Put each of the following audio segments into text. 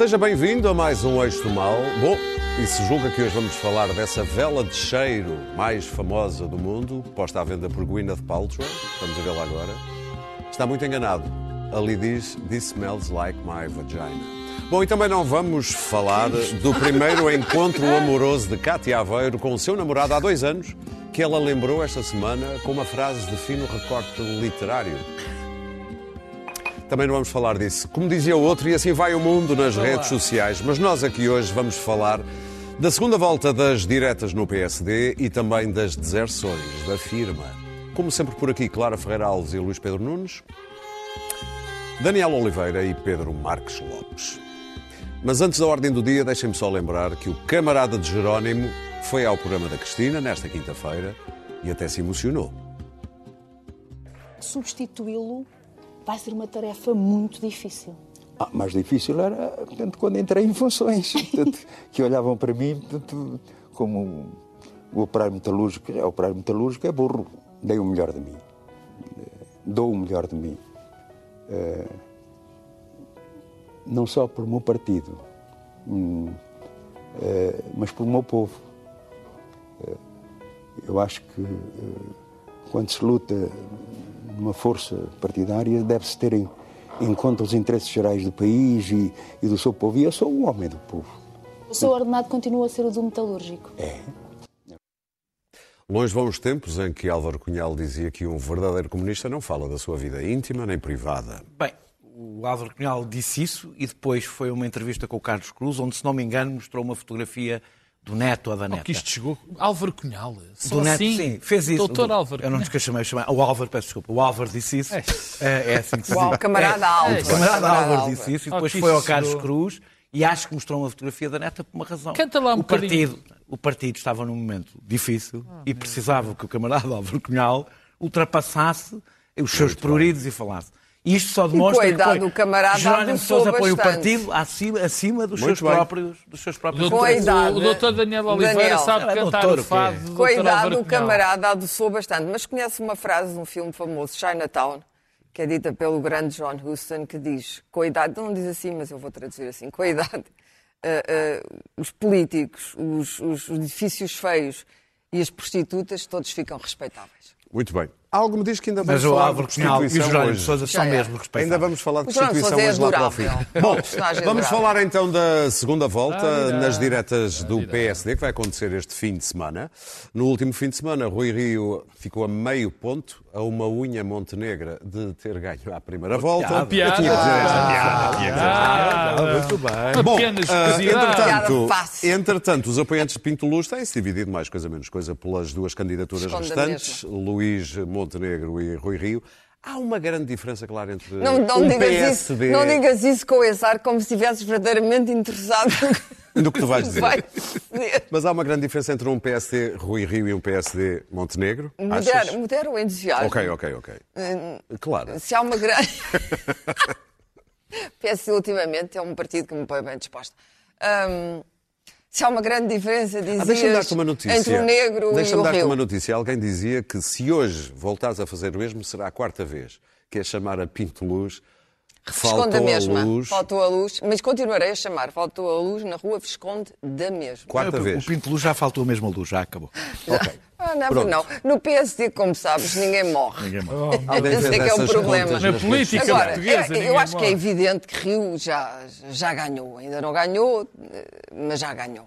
Seja bem-vindo a mais um Eixo do Mal. Bom, e se julga que hoje vamos falar dessa vela de cheiro mais famosa do mundo, posta à venda por Gwyneth Paltrow, vamos a vê-la agora, está muito enganado. Ali diz This smells like my vagina. Bom, e também não vamos falar do primeiro encontro amoroso de Cátia Aveiro com o seu namorado há dois anos, que ela lembrou esta semana com uma frase de fino recorte literário. Também não vamos falar disso. Como dizia o outro, e assim vai o mundo nas redes sociais. Mas nós aqui hoje vamos falar da segunda volta das diretas no PSD e também das deserções da firma. Como sempre por aqui, Clara Ferreira Alves e Luís Pedro Nunes, Daniel Oliveira e Pedro Marques Lopes. Mas antes da ordem do dia, deixem-me só lembrar que o camarada de Jerónimo foi ao programa da Cristina nesta quinta-feira e até se emocionou. Substituí-lo vai ser uma tarefa muito difícil. Ah, mais difícil era portanto, quando entrei em funções, portanto, que olhavam para mim portanto, como o operário metalúrgico, é, o operário metalúrgico é burro, dei o melhor de mim, dou o melhor de mim. Uh, não só por meu partido, hum, uh, mas pelo meu povo. Eu acho que quando se luta numa força partidária, deve-se ter em, em, conta os interesses gerais do país e, e, do seu povo. E eu sou o homem do povo. O seu ordenado continua a ser o do metalúrgico? É. Longe vão os tempos em que Álvaro Cunhal dizia que um verdadeiro comunista não fala da sua vida íntima nem privada. Bem, o Álvaro Cunhal disse isso e depois foi uma entrevista com o Carlos Cruz, onde, se não me engano, mostrou uma fotografia do neto ou da neta. que isto chegou. Álvaro Cunhal. Só do neto, assim, sim, fez isso. Doutor Álvaro. Eu não te chamei, chamei. O Álvaro, peço desculpa. O Álvaro disse isso. É, é, é assim que se diz. camarada é, Álvaro. O camarada Camarada Álvaro disse isso e Oh, depois que foi ao Carlos chegou. Cruz e acho que mostrou uma fotografia da neta por uma razão. Canta lá um o bocadinho. partido, o partido estava num momento difícil e precisava que o camarada Álvaro Cunhal ultrapassasse os seus pruridos e falasse. Isto só demonstra coitado que foi do camarada Jerónimo adoçou Sousa põe o partido acima, acima dos, Muito seus bem. próprios, dos seus O próprios doutor, Com a idade, o doutor Daniel Oliveira Daniel. sabe É cantar doutor, o o fado do Com a doutor idade, Álvaro o camarada adoçou bastante. Mas conhece uma frase de um filme famoso, Chinatown, que é dita pelo grande John Huston, que diz: com a idade, não diz assim, mas eu vou traduzir assim: com a idade, eh, eh, os políticos, os, os edifícios feios e as prostitutas, todos ficam respeitáveis. Muito bem. Algo me diz que ainda vamos Mas o falar Álvaro de Cunhal e o Constituição Jerónimo hoje. Sousa são é. mesmo respeitáveis. Ainda vamos falar de O Constituição é hoje lá para o fim. Bom, vamos falar então da segunda volta Ah, nas diretas do PSD, que vai acontecer este fim de semana. No último fim de semana, Rui Rio ficou a meio ponto, a uma unha montenegra de ter ganho à primeira volta. Piada. Eu tinha que dizer esta piada. piada. Ah, Muito bem. Bom, ah, entretanto, entretanto, os apoiantes de Pinto Luz têm-se dividido mais coisa menos coisa pelas duas candidaturas restantes, Luís Montenegro e Rui Rio. Há uma grande diferença, claro, entre Não, não, o digas PSD... isso, não digas isso com esse ar como se estivesses verdadeiramente interessado do que tu vais dizer. Vai. Mas há uma grande diferença entre um PSD Rui Rio e um PSD Montenegro? Modera, modera o entusiasmo. Ok, ok, ok. Claro. Se há uma grande. PS ultimamente é um partido que me põe bem disposto. Hum, se há uma grande diferença, Ah, Deixa-me dizias, dar-te uma notícia. entre o negro e Deixa-me o dar-te rio. uma notícia. Alguém dizia que se hoje voltares a fazer o mesmo, será a quarta vez. Que é chamar a Pinto Luz. Visconde Faltou da a mesma. luz. Faltou a luz, mas continuarei a chamar. Faltou a luz na rua Visconde da mesma. Quarta O vez. Pinto Luz já faltou a mesma luz, já acabou. Ok. Ah, não, Pronto. não. No PSD, como sabes, ninguém morre. Ninguém morre. Alguém Esse é que é o problema. Na política Agora, portuguesa, é- eu ninguém acho que é morre. evidente que Rio já, já ganhou. Ainda não ganhou, mas já ganhou.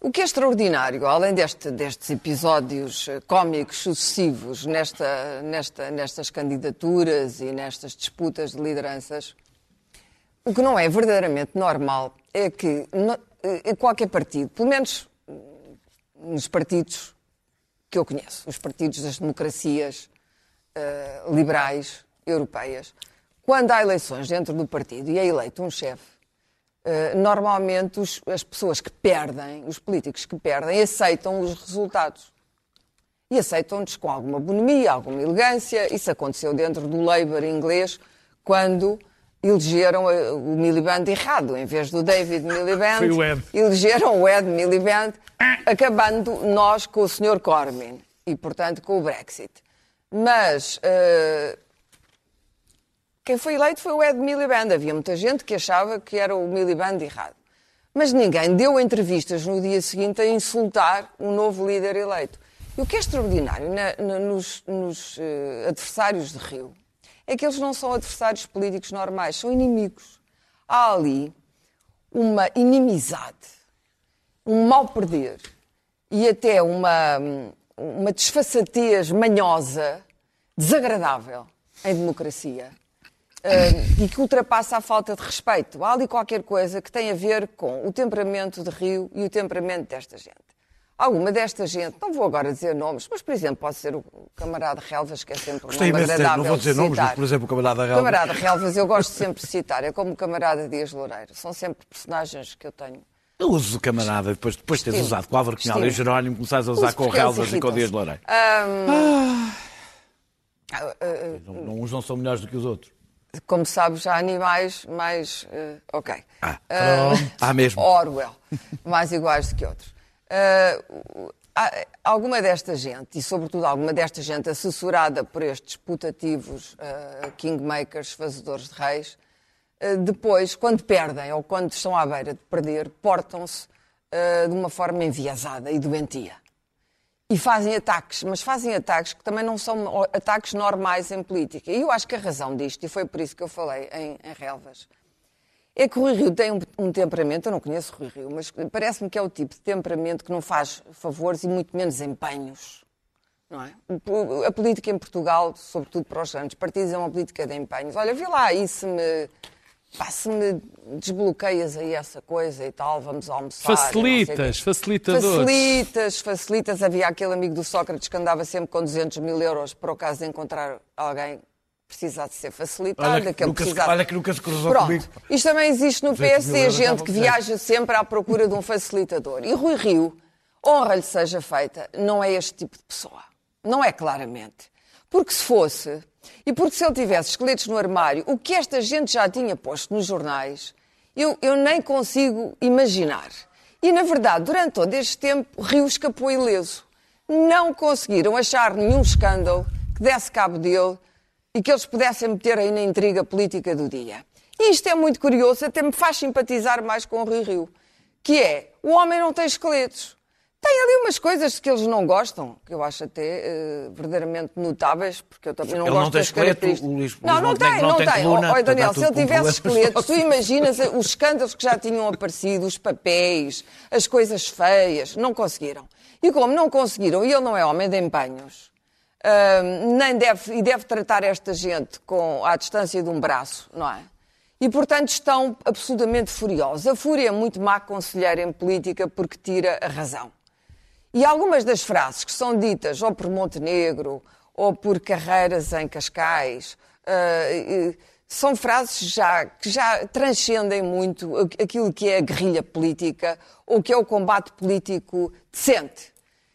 O que é extraordinário, além deste- destes episódios eh, cómicos sucessivos nesta, nesta, nestas candidaturas e nestas disputas de lideranças, o que não é verdadeiramente normal é que no- eh, qualquer partido, pelo menos hum, nos partidos que eu conheço, os partidos das democracias eh, liberais europeias, quando há eleições dentro do partido e é eleito um chefe, normalmente os- as pessoas que perdem, os políticos que perdem, aceitam os resultados. E aceitam-nos com alguma bonomia, alguma elegância. Isso aconteceu dentro do Labour inglês, quando elegeram eh, o Miliband errado. Em vez do David Miliband, Foi o Ed. elegeram o Ed Miliband, acabando nós com o Sr. Corbyn e, portanto, com o Brexit. Mas eh, Quem foi eleito foi o Ed Miliband. Havia muita gente que achava que era o Miliband errado. Mas ninguém deu entrevistas no dia seguinte a insultar o novo líder eleito. E o que é extraordinário na- na- nos, nos, eh, adversários de Rio é que eles não são adversários políticos normais, são inimigos. Há ali uma inimizade, um mal perder e até uma, uma desfaçatez manhosa, desagradável em democracia. Eh, e que ultrapassa a falta de respeito. Há ali qualquer coisa que tem a ver com o temperamento de Rio e o temperamento desta gente. Alguma desta gente, não vou agora dizer nomes, mas, por exemplo, pode ser o camarada Relvas, que é sempre um Gostei nome agradável não vou dizer nomes, mas, por exemplo, o camarada Relvas. camarada Relvas, eu gosto sempre de citar, é como o camarada Dias Loureiro. São sempre personagens que eu tenho. Eu uso o camarada, depois, depois de teres usado com o Álvaro Cunhal e o. Jerónimo, começares a usar Uso com o Relvas e com o. Dias Loureiro. Ah, ah, Não, não- uns não são melhores do que os outros. Como sabes, há animais mais. eh, ok. Ah, pronto. Há mesmo. Orwell, mais iguais do que outros. Há- alguma desta gente, e sobretudo alguma desta gente assessorada por estes putativos kingmakers, fazedores de reis, depois, quando perdem ou quando estão à beira de perder, portam-se de uma forma enviesada e doentia. E fazem ataques, mas fazem ataques que também não são ataques normais em política. E eu acho que a razão disto, e foi por isso que eu falei em, em Relvas, é que o Rui Rio tem um, um temperamento, eu não conheço o Rui Rio, mas parece-me que é o tipo de temperamento que não faz favores e muito menos empenhos. Não é? A política em Portugal, sobretudo para os grandes partidos, é uma política de empenhos. Olha, vê lá se me, pá, se me desbloqueias aí essa coisa e tal, vamos almoçar. Facilitas, facilitadores. Facilitas, facilitas. Havia aquele amigo do Sócrates que andava sempre com 200 mil euros para o caso de encontrar alguém que precisasse ser facilitado. Olha que nunca se- precisasse- olha que nunca se cruzou Pronto. comigo. Isto também existe no 200 mil PSD, gente que viaja sempre à procura de um facilitador. E Rui Rio, honra-lhe seja feita, não é este tipo de pessoa. Não é claramente. Porque se fosse, e porque se ele tivesse esqueletos no armário, o que esta gente já tinha posto nos jornais, eu, eu nem consigo imaginar. E, na verdade, durante todo este tempo, Rio escapou ileso. Não conseguiram achar nenhum escândalo que desse cabo dele e que eles pudessem meter aí na intriga política do dia. E isto é muito curioso, até me faz simpatizar mais com o Rui Rio, que é, o homem não tem esqueletos. Tem ali umas coisas que eles não gostam, que eu acho até eh, verdadeiramente notáveis, porque eu também não Ele gosto não tem das esqueleto, características. o Luís- o não, Luís não Montenegro tem, não não tem tem. coluna, Ó, ó, Daniel, se ele tivesse problemas esqueletos, tu imaginas os escândalos que já tinham aparecido, os papéis, as coisas feias, não conseguiram. E como não conseguiram, e ele não é homem de empenhos, hum, nem deve, e deve tratar esta gente com, à distância de um braço, não é? E, portanto, estão absolutamente furiosos. A fúria é muito má conselheira em política porque tira a razão. E algumas das frases que são ditas ou por Montenegro ou por Carreiras em Cascais eh, eh, são frases já, que já transcendem muito aquilo que é a guerrilha política ou que é o combate político decente.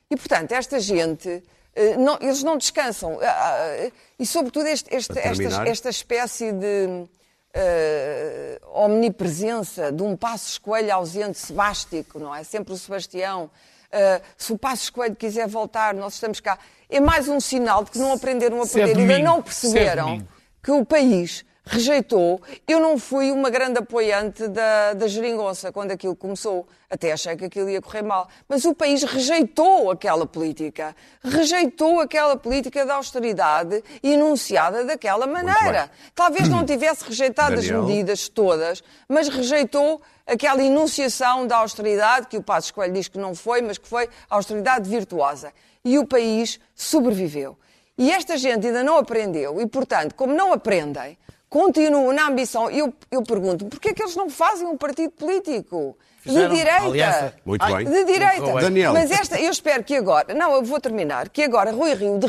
E, portanto, esta gente, eh, não- eles não descansam. Ah, E, sobretudo, este- este- esta, esta espécie de eh, omnipresença de um Passos Coelho ausente sebástico, não é? Sempre o Sebastião. Eh, se o Passos Coelho quiser voltar, nós estamos cá. É mais um sinal de que não aprenderam a é perder. Ainda não é perceberam que o país rejeitou. Eu não fui uma grande apoiante da, da geringonça quando aquilo começou. Até achei que aquilo ia correr mal. Mas o país rejeitou aquela política. Rejeitou aquela política de austeridade enunciada daquela maneira. Talvez não tivesse rejeitado as Daniel. medidas todas, mas rejeitou aquela enunciação da austeridade, que o Passos Coelho diz que não foi, mas que foi austeridade virtuosa. E o país sobreviveu. E esta gente ainda não aprendeu, e portanto, como não aprendem, continuam na ambição. Eu, eu pergunto, porquê é que eles não fazem um partido político? Fizeram de direita. aliança. Muito bem. De direita. Daniel. Mas esta, eu espero que agora, não, eu vou terminar, que agora Rui Rio, de,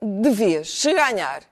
de vez, se ganhar,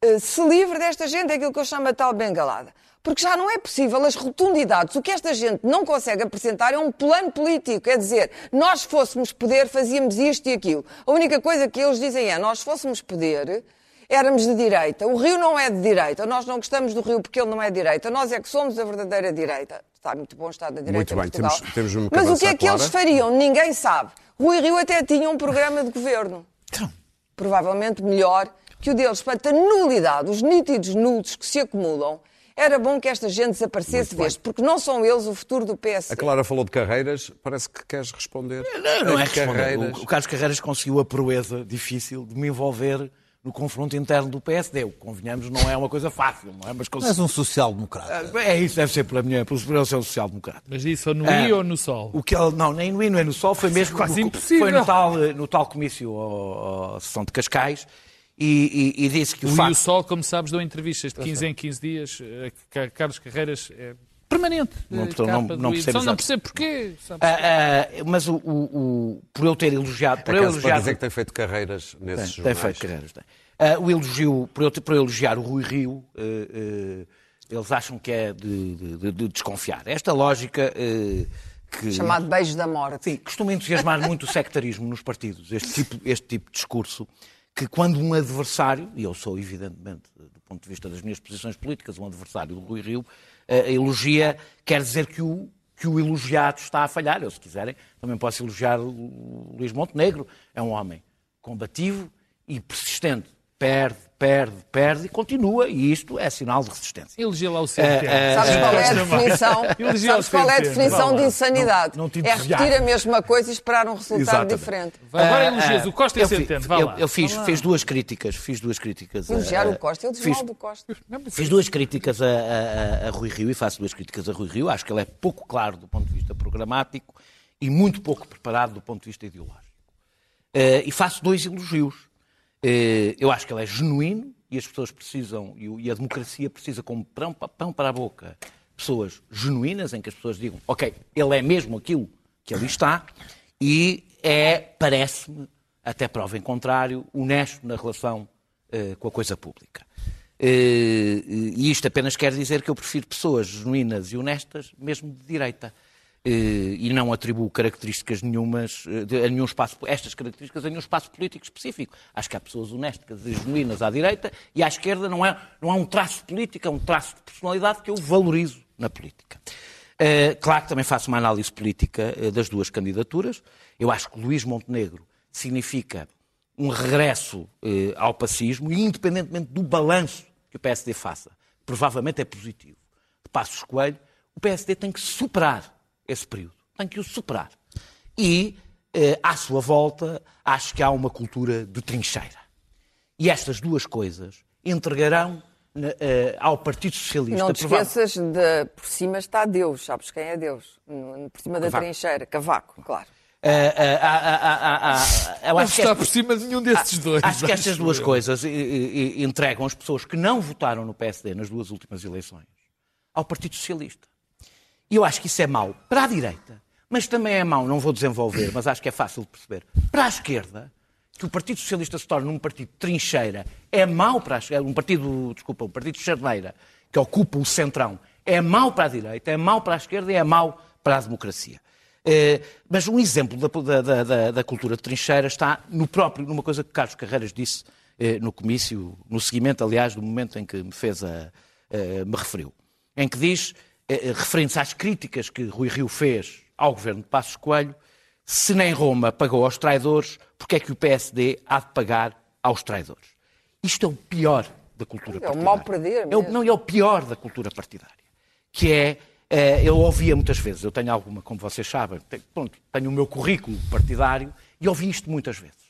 eh, se livre desta gente, é aquilo que eu chamo a tal bengalada. Porque já não é possível as rotundidades. O que esta gente não consegue apresentar é um plano político. É dizer, nós se fôssemos poder, fazíamos isto e aquilo. A única coisa que eles dizem é, nós se fôssemos poder, éramos de direita. O Rio não é de direita. Nós não gostamos do Rio porque ele não é de direita. Nós é que somos a verdadeira direita. Está muito bom o Estado da direita Muito em bem, Portugal. temos- temos que Mas o que é que eles fariam? Ninguém sabe. Rui Rio até tinha um programa de governo Então, provavelmente melhor que o deles quanto a nulidade, os nítidos nulos que se acumulam, era bom que esta gente desaparecesse de vez, porque não são eles o futuro do PS. A Clara falou de carreiras, parece que queres responder. Não, não é As responder. carreiras. O, o Carlos Carreiras conseguiu a proeza difícil de me envolver no confronto interno do PSD. O que convenhamos não é uma coisa fácil, não é? Mas Tu és um social-democrata. É isso, deve ser pela minha, pelo pelo seu social-democrata. Mas isso ou no É. I ou no Sol? O que ele, não, nem no I, nem no Sol, foi mesmo quase no- impossível. Foi no tal, eh, no tal comício à sessão de Cascais e, e- e disse que o O I e o facto. Sol, como sabes, dão entrevistas de 15 em 15 dias. eh, Ca- Carlos Carreiras é permanente. Não, portanto, não- não percebo Só não percebo porquê. Ah, ah, mas o, o- o- por eu ter elogiado. Por eu elogiar, dizer que tem feito carreiras nesses Tem, tem jornais. feito carreiras. Tem. Ah, o elogio, por eu, por eu elogiar o Rui Rio, eh, eh, eles acham que é de, de- de desconfiar. Esta lógica eh, que. Chamado Beijo da Morte. Sim, costuma entusiasmar muito o sectarismo nos partidos, este tipo, este tipo de discurso, que quando um adversário, e eu sou evidentemente, do ponto de vista das minhas posições políticas, um adversário do Rui Rio, eh, elogia, quer dizer que o, que o elogiado está a falhar. Eu, se quiserem, também posso elogiar o Luís Montenegro. É um homem combativo e persistente. Perde, perde, perde e continua, e isto é sinal de resistência. Elegia lá o CNT. Sabes qual é a definição? Elogia Sabes qual é a definição de insanidade? Não- não é repetir a mesma coisa e esperar um resultado Exatamente. diferente. Agora elogias o Costa e eu o Centeno. Vá eu, lá. eu fiz, fiz duas críticas, fiz duas críticas. a- Elogiar a- o Costa, eu digo fiz- mal do Costa. Fiz duas críticas a, a- a- a Rui Rio e faço duas críticas a Rui Rio. Acho que ele é pouco claro do ponto de vista programático e muito pouco preparado do ponto de vista ideológico. Eh, e faço dois elogios. Eh, eu acho que ele é genuíno e as pessoas precisam, e, a democracia precisa como pão, pão para a boca, pessoas genuínas em que as pessoas digam, ok, ele é mesmo aquilo que ali está e é, parece-me, até prova em contrário, honesto na relação eh, com a coisa pública. Eh, e isto apenas quer dizer que eu prefiro pessoas genuínas e honestas, mesmo de direita. Eh, e não atribuo características nenhumas eh, a nenhum espaço, estas características a nenhum espaço político específico. Acho que há pessoas honestas e genuínas à direita e à esquerda não, é, não há um traço político, é um traço de personalidade que eu valorizo na política. Eh, claro que também faço uma análise política das duas candidaturas. Eu acho que Luís Montenegro significa um regresso ao pacismo e, independentemente do balanço que o PSD faça, provavelmente é positivo. De Passos Coelho, o PSD tem que superar esse período. Tem que o superar. E, eh, à sua volta, acho que há uma cultura de trincheira. E estas duas coisas entregarão eh, ao Partido Socialista. Não te esqueças de por cima está Deus, sabes quem é Deus? Por cima da Cavaco. trincheira, Cavaco, claro. Não acho que está por cima de nenhum desses dois. Acho que estas duas eu. coisas entregam as pessoas que não votaram no PSD nas duas últimas eleições ao Partido Socialista. E eu acho que isso é mau para a direita, mas também é mau, não vou desenvolver, mas acho que é fácil de perceber, para a esquerda, que o Partido Socialista se torne um partido de trincheira, é mau para a esquerda, um partido, desculpa, um partido de charneira, que ocupa o centrão, é mau para a direita, é mau para a esquerda e é mau para a democracia. Eh, mas um exemplo da, da- da- da cultura de trincheira está no próprio, numa coisa que Carlos Carreiras disse eh, no comício, no seguimento, aliás, do momento em que me fez a, eh, me referiu, em que diz, eh, eh, referindo-se às críticas que Rui Rio fez ao governo de Passos Coelho, se nem Roma pagou aos traidores, porque é que o PSD há de pagar aos traidores? Isto é o pior da cultura É o partidária. mal perder É o- mesmo. não, é o pior da cultura partidária. Que é, eh, eu ouvia muitas vezes, eu tenho alguma, como vocês sabem, tenho, pronto, tenho o meu currículo partidário e ouvi isto muitas vezes.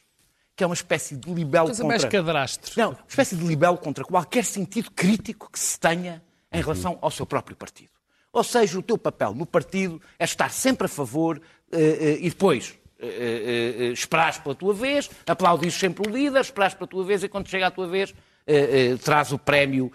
Que é uma espécie de libelo Coisa contra... mais cadrastre. Não, uma espécie de libelo contra qualquer sentido crítico que se tenha em relação ao seu próprio partido. Ou seja, o teu papel no partido é estar sempre a favor eh, eh, e depois eh, eh, esperares pela tua vez, aplaudires sempre o líder, esperares pela tua vez e quando chega a tua vez traz o prémio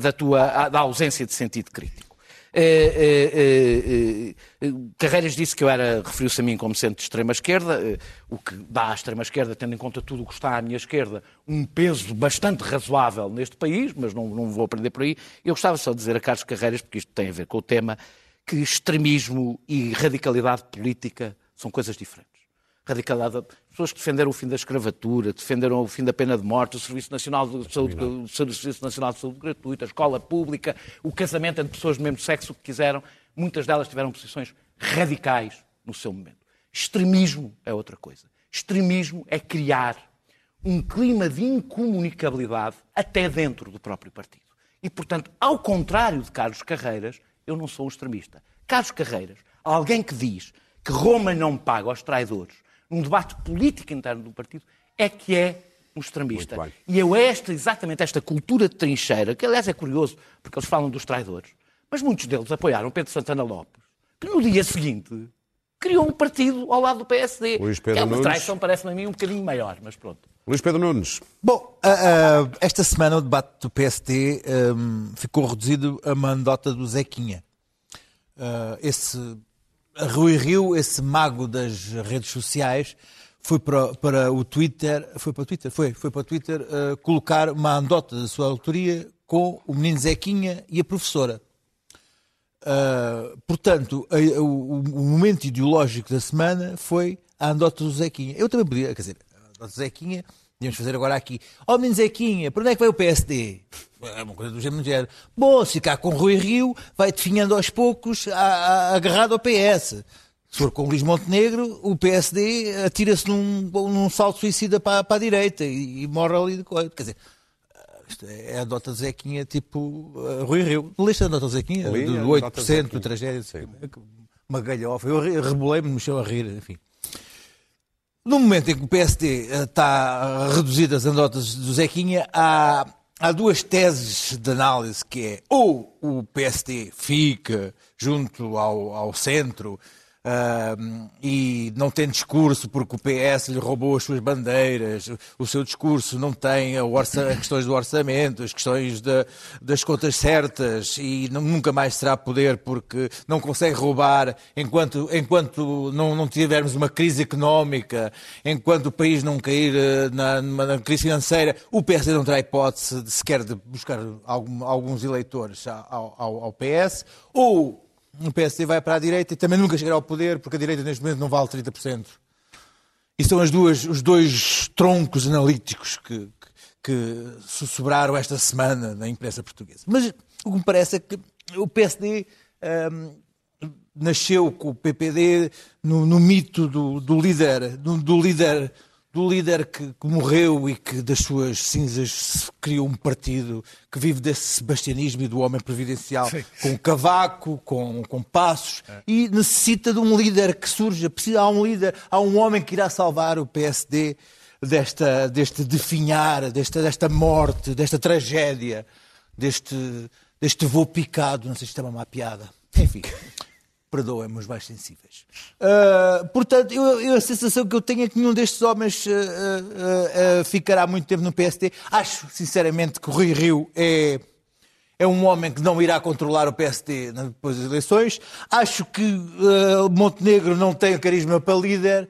da, tua, da ausência de sentido crítico. Eh, eh, eh, Carreiras disse que eu era, referiu-se a mim como sendo de extrema-esquerda, o que dá à extrema-esquerda, tendo em conta tudo o que está à minha esquerda, um peso bastante razoável neste país, mas não, não vou aprender por aí. Eu gostava só de dizer a Carlos Carreiras, porque isto tem a ver com o tema, que extremismo e radicalidade política são coisas diferentes radicalidade. Pessoas que defenderam o fim da escravatura, defenderam o fim da pena de morte, o Serviço Nacional de Saúde, o Serviço Nacional de Saúde gratuita, a escola pública, o casamento entre pessoas do mesmo sexo, o que quiseram. Muitas delas tiveram posições radicais no seu momento. Extremismo é outra coisa. Extremismo é criar um clima de incomunicabilidade até dentro do próprio partido. E, portanto, ao contrário de Carlos Carreiras, eu não sou um extremista. Carlos Carreiras, alguém que diz que Roma não paga aos traidores, num debate político interno do partido, é que é um extremista. E eu esta, exatamente esta cultura de trincheira, que aliás é curioso, porque eles falam dos traidores, mas muitos deles apoiaram Pedro Santana Lopes, que no dia seguinte criou um partido ao lado do PSD. Luís Pedro que é uma Nunes. traição, parece-me a mim, um bocadinho maior, mas pronto. Luís Pedro Nunes. Bom, esta semana o debate do PSD hum, ficou reduzido a uma anedota do Zequinha. Ah, esse Rui Rio, esse mago das redes sociais, foi para, para o Twitter, foi para o Twitter, foi, foi para o Twitter ah, colocar uma anedota da sua autoria com o menino Zequinha e a professora. Uh, portanto, a- a- o, o momento ideológico da semana foi a andota do Zequinha. Eu também podia, quer dizer, a andota do Zequinha, podíamos fazer agora aqui. Ó oh, menino Zequinha, para onde é que vai o PSD? É uma coisa do género. do. Bom, se ficar com Rui Rio, vai definhando aos poucos, a- a- agarrado ao PS. Se for com Luís Montenegro, o PSD atira-se num, num salto suicida para, para a direita e, e morre ali de coisa. Quer dizer, isto é a nota de Zequinha tipo uh, Rui Rio. Leste a nota de Zequinha? Li a do de 8% Zequinha. do tragédia. Uma galhofa. Eu re- rebolei-me, mexeu a rir, enfim. No momento em que o PSD eh, está reduzido as anedotas do Zequinha, há, há duas teses de análise que é ou o PSD fica junto ao, ao centro ahm, e não tem discurso porque o PS lhe roubou as suas bandeiras, o seu discurso não tem a orça- questões do orçamento, as questões da- das contas certas. E não- nunca mais será poder porque não consegue roubar enquanto, enquanto não, não tivermos uma crise económica, enquanto o país não cair eh, na, numa- crise financeira, o PSD não terá hipótese de sequer de buscar algum- alguns eleitores ao, ao- ao PS, ou o PSD vai para a direita e também nunca chegará ao poder porque a direita neste momento não vale 30%. E são as duas, os dois troncos analíticos que, que, que sobraram esta semana na imprensa portuguesa. Mas o que me parece é que o PSD hum, nasceu com o PPD no, no mito do, do líder, do, do líder, do líder que, que morreu e que das suas cinzas se criou um partido que vive desse sebastianismo e do homem providencial, com cavaco, com, com passos, e necessita de um líder que surja. Precisa, há um líder, há um homem que irá salvar o PSD desta, deste definhar, desta, desta morte, desta tragédia, deste, deste voo picado. Não sei se isto é uma má piada. Enfim. Perdoem-me os mais sensíveis. Ah, portanto, eu, eu- a sensação que eu tenho é que nenhum destes homens ah, ah, ficará muito tempo no PSD. Acho, sinceramente, que o Rui Rio é, é um homem que não irá controlar o PSD depois das eleições. Acho que Montenegro não tem carisma para líder.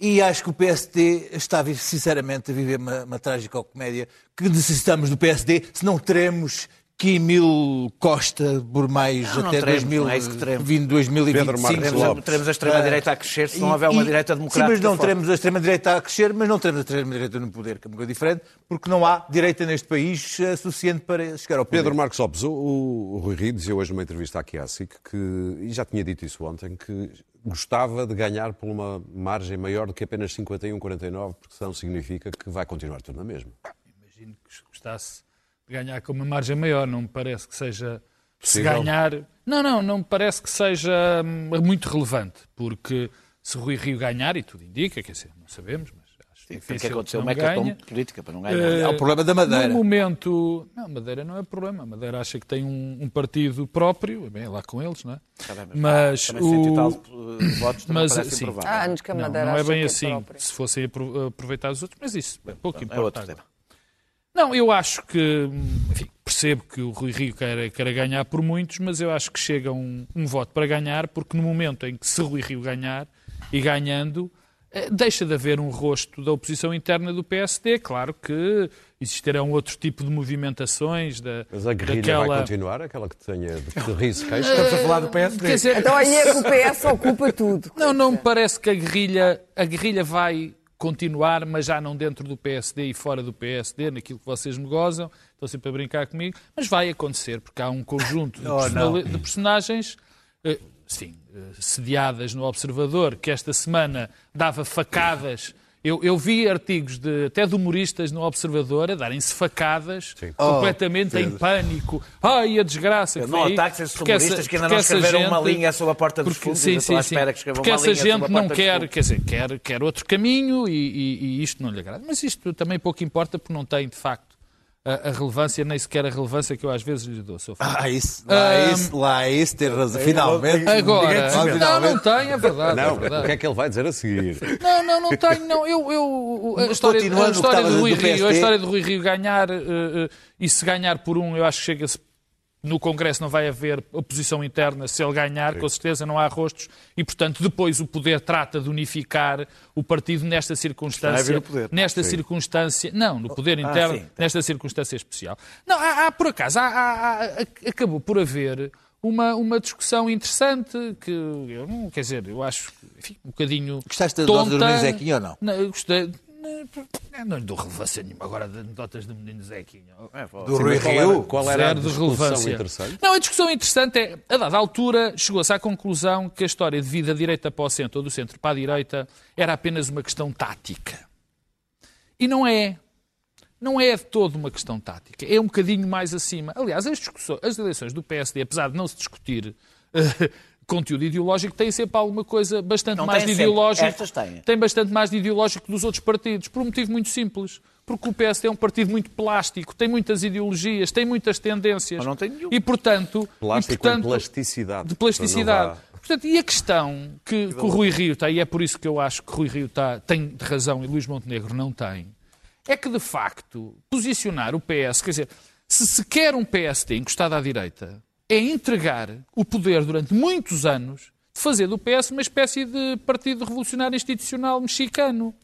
E acho que o PSD está, sinceramente, a viver uma, uma trágica comédia que necessitamos do PSD, se não teremos Quimil Costa por mais Não, não até teremos, 2000, não é isso que teremos. vindo 2025. Pedro Marcos Teremos, teremos a extrema-direita a crescer se não houver uma e- direita Sim, democrática. mas não teremos a extrema-direita a crescer, mas não teremos a extrema-direita no poder, que é uma coisa diferente, porque não há direita neste país eh, suficiente para chegar ao poder. Pedro Marcos Lopes, o, o, o Rui Rio dizia hoje numa entrevista aqui à SIC que, e já tinha dito isso ontem, que gostava de ganhar por uma margem maior do que apenas 51, 49, porque senão significa que vai continuar tudo na mesma. Imagino que gostasse ganhar com uma margem maior. Não me parece que seja. Se ganhar. Não, não, não me parece que seja hum, muito relevante. Porque se Rui Rio ganhar, e tudo indica, quer dizer, não sabemos, mas acho o difícil que aconteceu não uma hecatombe ganha. política para não Eh, ganhar. Há o problema da Madeira. No momento. Não, Madeira não é problema. Madeira acha que tem um, um partido próprio, bem, é lá com eles, não é? Bem, Mas tal, o. eh, votos Mas, sim. Há anos que a Não, Madeira não é acha bem que assim, própria. se fossem apro- aproveitar os outros, mas isso bem, pouco É importa. Não, eu acho que, enfim, percebo que o Rui Rio quer, quer ganhar por muitos, mas eu acho que chega um, um voto para ganhar, porque no momento em que se Rui Rio ganhar, e ganhando, eh, deixa de haver um rosto da oposição interna do PSD. Claro que existirão outro tipo de movimentações da, Mas a guerrilha daquela... vai continuar, aquela que tenha de que ri se queixa. Estamos a falar do PSD. Dizer, Então aí é que o PS ocupa tudo. Não, não me parece que a guerrilha, a guerrilha vai continuar, mas já não dentro do PSD e fora do PSD, naquilo que vocês me gozam, estão sempre a brincar comigo, mas vai acontecer, porque há um conjunto de, Oh, de personagens, eh, sim, eh, sediadas no Observador, que esta semana dava facadas Eu, eu vi artigos de, até de humoristas no Observador a darem-se facadas Sim. completamente em pânico. Ai, a desgraça que Não ataques esses Porque essa- humoristas que ainda não escreveram uma gente- linha sobre a porta dos fundos. sim, sim, sim. espera que escrevam Porque uma essa linha sobre a gente não porta dos quer, quer dizer, quer, quer outro caminho e, e- e isto não lhe agrada. Mas isto também pouco importa porque não tem, de facto, a, a relevância, nem sequer a relevância que eu às vezes lhe dou. Sou Ah, isso, lá, é isso, lá é isso, ter razão. Finalmente. Agora, não, Finalmente. não tem, é verdade. é Não, verdade. o que é que ele vai dizer a seguir? Não, não, não tenho, não. Eu, eu, a, história, Continuando a história do Rui do Rio, a história do Rui Rio ganhar, eh, eh, e se ganhar por um, eu acho que chega-se. No Congresso não vai haver oposição interna. Se ele ganhar, com certeza não há rostos. E, portanto, depois o poder trata de unificar o partido nesta Vai circunstância. haver o poder. Nesta circunstância. Não, no poder interno, sim. nesta circunstância especial. Não, há, há, por acaso, há- há- há- acabou por haver uma, uma discussão interessante que, eu não, quer dizer, eu acho enfim, um bocadinho. Gostaste da tonta. dose do Menino Zequinha ou não? Não, gostei. Não, lhe dou relevância nenhuma agora de anedotas do menino Zequinha. Do Sim, Rui Rio? era, qual era a discussão relevância. interessante? Não, a discussão interessante é, a dada altura, chegou-se à conclusão que a história de vir da direita para o centro ou do centro para a direita era apenas uma questão tática. E não é. Não é de todo uma questão tática. É um bocadinho mais acima. Aliás, as, as eleições do PSD, apesar de não se discutir conteúdo ideológico, têm sempre alguma coisa bastante Não mais de ideológico. Estas têm. Tem bastante mais de ideológico dos outros partidos, por um motivo muito simples. Porque o PSD é um partido muito plástico, tem muitas ideologias, tem muitas tendências. Mas não tem nenhum. E, portanto... Plástico e, portanto, em plasticidade. de plasticidade. Portanto, e a questão que, que o Rui Rio está, e é por isso que eu acho que Rui Rio está, tem de razão e Luís Montenegro não tem, é que, de facto, posicionar o PS, quer dizer, se se quer um PSD encostado à direita, é entregar o poder durante muitos anos de fazer do PS uma espécie de partido revolucionário institucional mexicano.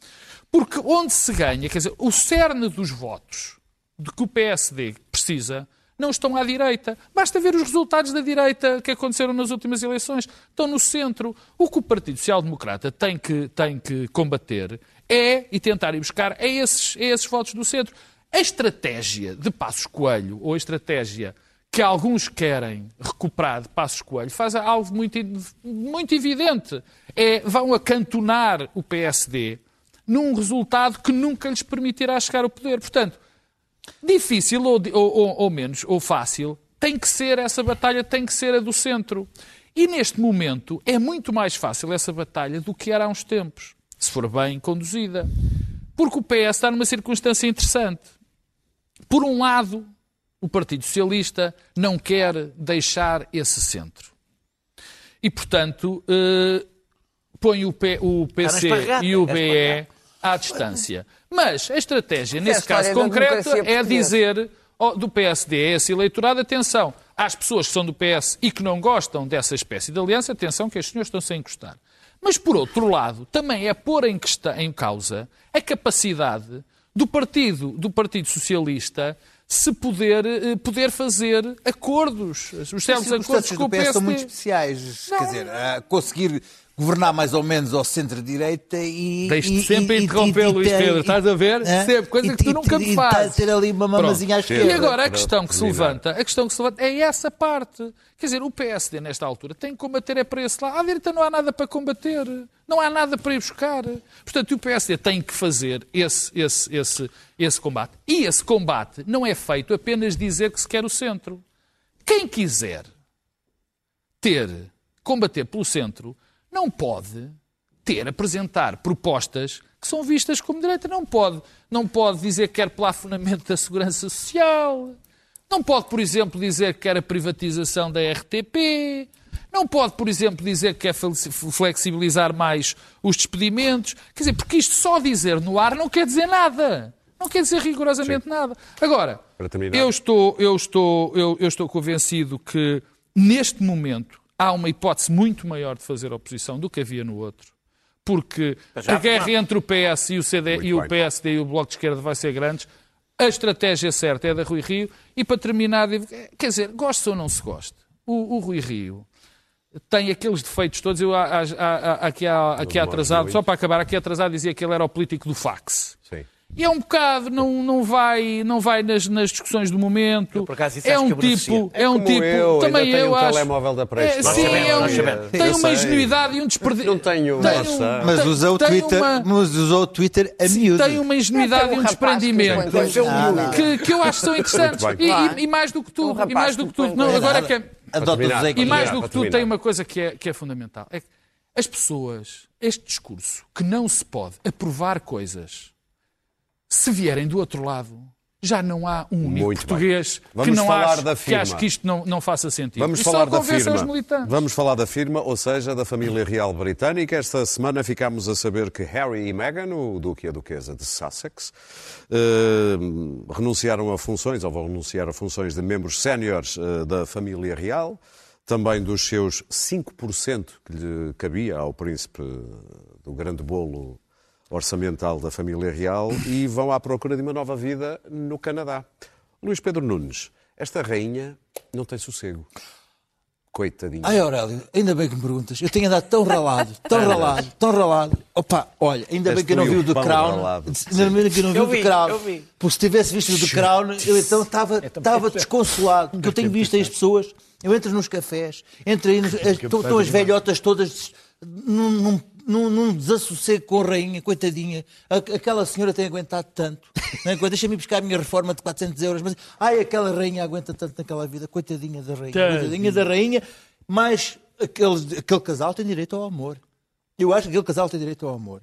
Porque onde se ganha, quer dizer, o cerne dos votos de que o PSD precisa não estão à direita. Basta ver os resultados da direita que aconteceram nas últimas eleições. Estão no centro. O que o Partido Social Democrata tem que, tem que combater é, e tentar ir buscar, é esses, é esses votos do centro. A estratégia de Passos Coelho, ou a estratégia que alguns querem recuperar de Passos Coelho, faz algo muito, muito evidente. É, vão acantonar o PSD num resultado que nunca lhes permitirá chegar ao poder. Portanto, difícil ou, ou- ou- menos, ou fácil, tem que ser essa batalha, tem que ser a do centro. E neste momento é muito mais fácil essa batalha do que era há uns tempos, se for bem conduzida. Porque o PS está numa circunstância interessante. Por um lado, o Partido Socialista não quer deixar esse centro. E, portanto, eh, põe o, P- o PC e o é BE à distância. Mas a estratégia, nesse caso concreto, é dizer do PSD a esse eleitorado, atenção, às pessoas que são do PS e que não gostam dessa espécie de aliança, atenção que estes senhores estão-se a encostar. Mas, por outro lado, também é pôr em, questão, em causa a capacidade do Partido, do partido Socialista se poder, eh, poder fazer acordos, os acordos com o PS PSD. são muito especiais. Não. Quer dizer, conseguir governar mais ou menos ao centro-direita e... Deixe-te sempre e- interromper, e- Luís Pedro, estás a ver? Sempre, coisa E- que tu nunca me fazes. ter ali uma mamazinha à esquerda. E agora a questão que se levanta, a questão que se levanta é essa parte. Quer dizer, o PSD nesta altura tem que combater é para esse lado. À direita não há nada para combater. Não há nada para ir buscar. Portanto, o PSD tem que fazer esse, esse, esse, esse combate. E esse combate não é feito apenas dizer que se quer o centro. Quem quiser ter, combater pelo centro, não pode ter, apresentar propostas que são vistas como direita. Não pode, não pode dizer que quer plafonamento da segurança social. Não pode, por exemplo, dizer que quer a privatização da RTP. Não pode, por exemplo, dizer que quer flexibilizar mais os despedimentos. Quer dizer, porque isto só dizer no ar não quer dizer nada. Não quer dizer rigorosamente nada. Agora, eu estou, eu, estou, eu, eu estou convencido que neste momento há uma hipótese muito maior de fazer oposição do que havia no outro. Porque a guerra entre o PS e o, CD, Muito e o. PSD e o Bloco de Esquerda vai ser grande. A estratégia certa é da Rui Rio. E para terminar, digo, quer dizer, gosta ou não se gosta, o, o Rui Rio tem aqueles defeitos todos. Eu, aqui, aqui atrasado, só para acabar, aqui atrasado dizia que ele era o político do fax. E é um bocado, não, não vai, não vai nas, nas discussões do momento. Eu, por acaso, isso é um tipo, é, um como tipo, eu, também eu um acho. telemóvel da é, Prestes. sim, é um, sabemos, sabemos. tem Eu uma sei. ingenuidade e um desperdício. Não tenho Tem um- Mas usa o tem Twitter, uma- mas usou o Twitter a miúdo. tem uma ingenuidade e um um desprendimento não. que, que eu acho que são interessantes. E, e- e mais do que Um tudo, e mais do que tudo. Não, agora é que é, e mais do que tudo tem uma coisa que é, que é fundamental. É que as pessoas, este discurso, que não se pode aprovar coisas, se vierem do outro lado, já não há um único Muito português que não ache, que ache que isto não, não faça sentido. Vamos e falar da firma. Vamos falar da firma, ou seja, da família real britânica. Esta semana ficámos a saber que Harry e Meghan, o duque e a duquesa de Sussex, eh, renunciaram a funções, ou vão renunciar a funções de membros séniores eh, da família real, também dos seus 5% que lhe cabia ao príncipe do grande bolo orçamental da família real e vão à procura de uma nova vida no Canadá. Luís Pedro Nunes, esta rainha não tem sossego. Coitadinha. Ai, Aurélio, ainda bem que me perguntas. Eu tenho andado tão ralado, tão ralado, tão ralado. Opa, olha, ainda bem que eu não vi o o The pão Crown. Ainda bem que eu não vi o The vi, Crown. Porque se tivesse visto o The Crown, eu então estava, desconsolado. Porque eu tenho visto aí as pessoas, eu entro nos cafés, entro aí, estão as velhotas todas num, num, num, num desassossego com a rainha, coitadinha. A- Aquela senhora tem aguentado tanto. Aguenta. Deixa-me buscar a minha reforma de 400 euros. Mas, ai, aquela rainha aguenta tanto naquela vida. Coitadinha da rainha. Coitadinha da rainha. Mas aquele, aquele casal tem direito ao amor. Eu acho que aquele casal tem direito ao amor.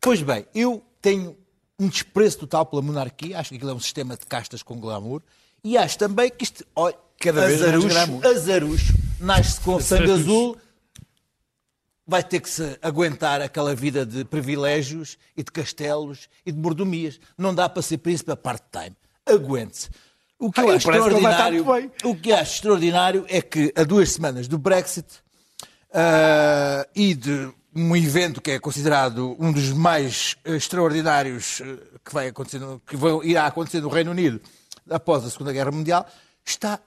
Pois bem, eu tenho um desprezo total pela monarquia. Acho que aquilo é um sistema de castas com glamour. E acho também que isto, olha, Cada vez azarucho, glamour. azarucho, nasce com sangue azul, vai ter que se aguentar aquela vida de privilégios e de castelos e de mordomias. Não dá para ser príncipe a part-time. Aguente-se. O que eu Ah, acho que extraordinário, bem. o que acho extraordinário é que a duas semanas do Brexit ah, e de um evento que é considerado um dos mais eh, extraordinários eh, que vai acontecer, que vai, irá acontecer no Reino Unido após a Segunda Guerra Mundial, está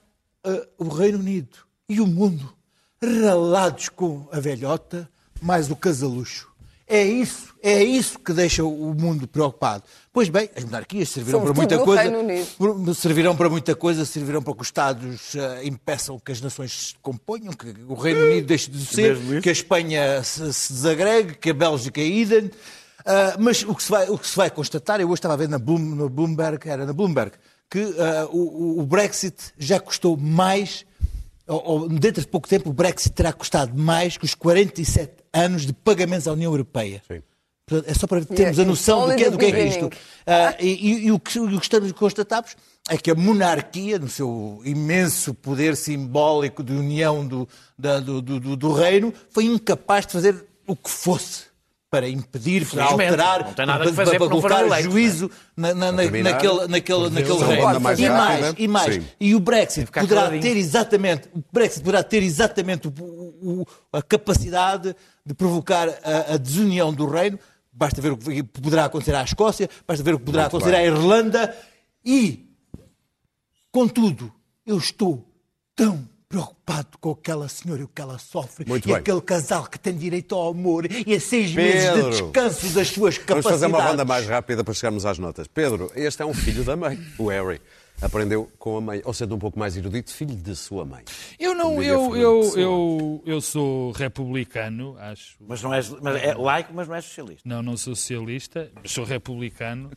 ah, o Reino Unido e o mundo ralados com a velhota mais o casalucho. É isso, é isso que deixa o mundo preocupado. Pois bem, as monarquias serviram Somos para muita coisa. Reino Unido. Por- Servirão para muita coisa, servirão para que os Estados eh, impeçam que as nações se componham, que o Reino Unido deixe de ser, que a Espanha se, se desagregue, que a Bélgica idem. Ah, mas o que, se vai, o que se vai constatar, eu hoje estava a ver na, Bloom- no Bloomberg, era na Bloomberg, que o, o- o Brexit já custou mais, ou, dentro de pouco tempo, o Brexit terá custado mais que os 47 anos de pagamentos à União Europeia. Sim. Portanto, É só para termos a noção do only que é, do que, é isto. Ah, e, e- e o, que, o que estamos constatados é que a monarquia, no seu imenso poder simbólico de união do, da- do, do- do- do reino, foi incapaz de fazer o que fosse para impedir, para alterar, não tem nada para, fazer para foram colocar eleitos, juízo na, na- na- terminar, naquele, naquele, naquele Deus, reino. mais e mais, e mais. Sim. E o Brexit poderá caladinho. ter exatamente, o Brexit poderá ter exatamente o- o- a capacidade de provocar a, a desunião do reino. Basta ver o que poderá acontecer à Escócia, basta ver o que poderá Muito acontecer bem. à Irlanda. E, contudo, eu estou tão preocupado com aquela senhora e o que ela sofre Muito e bem. aquele casal que tem direito ao amor e a seis meses de Pedro. descanso das suas Vamos capacidades. fazer uma ronda mais rápida para chegarmos às notas. Pedro, este é um filho da mãe, o Harry. Aprendeu com a mãe, ou sendo um pouco mais erudito, filho de sua mãe. Eu não, eu, eu, eu, eu sou republicano, acho. Mas, não és, mas é laico, mas não és socialista. Não, não sou socialista, sou republicano.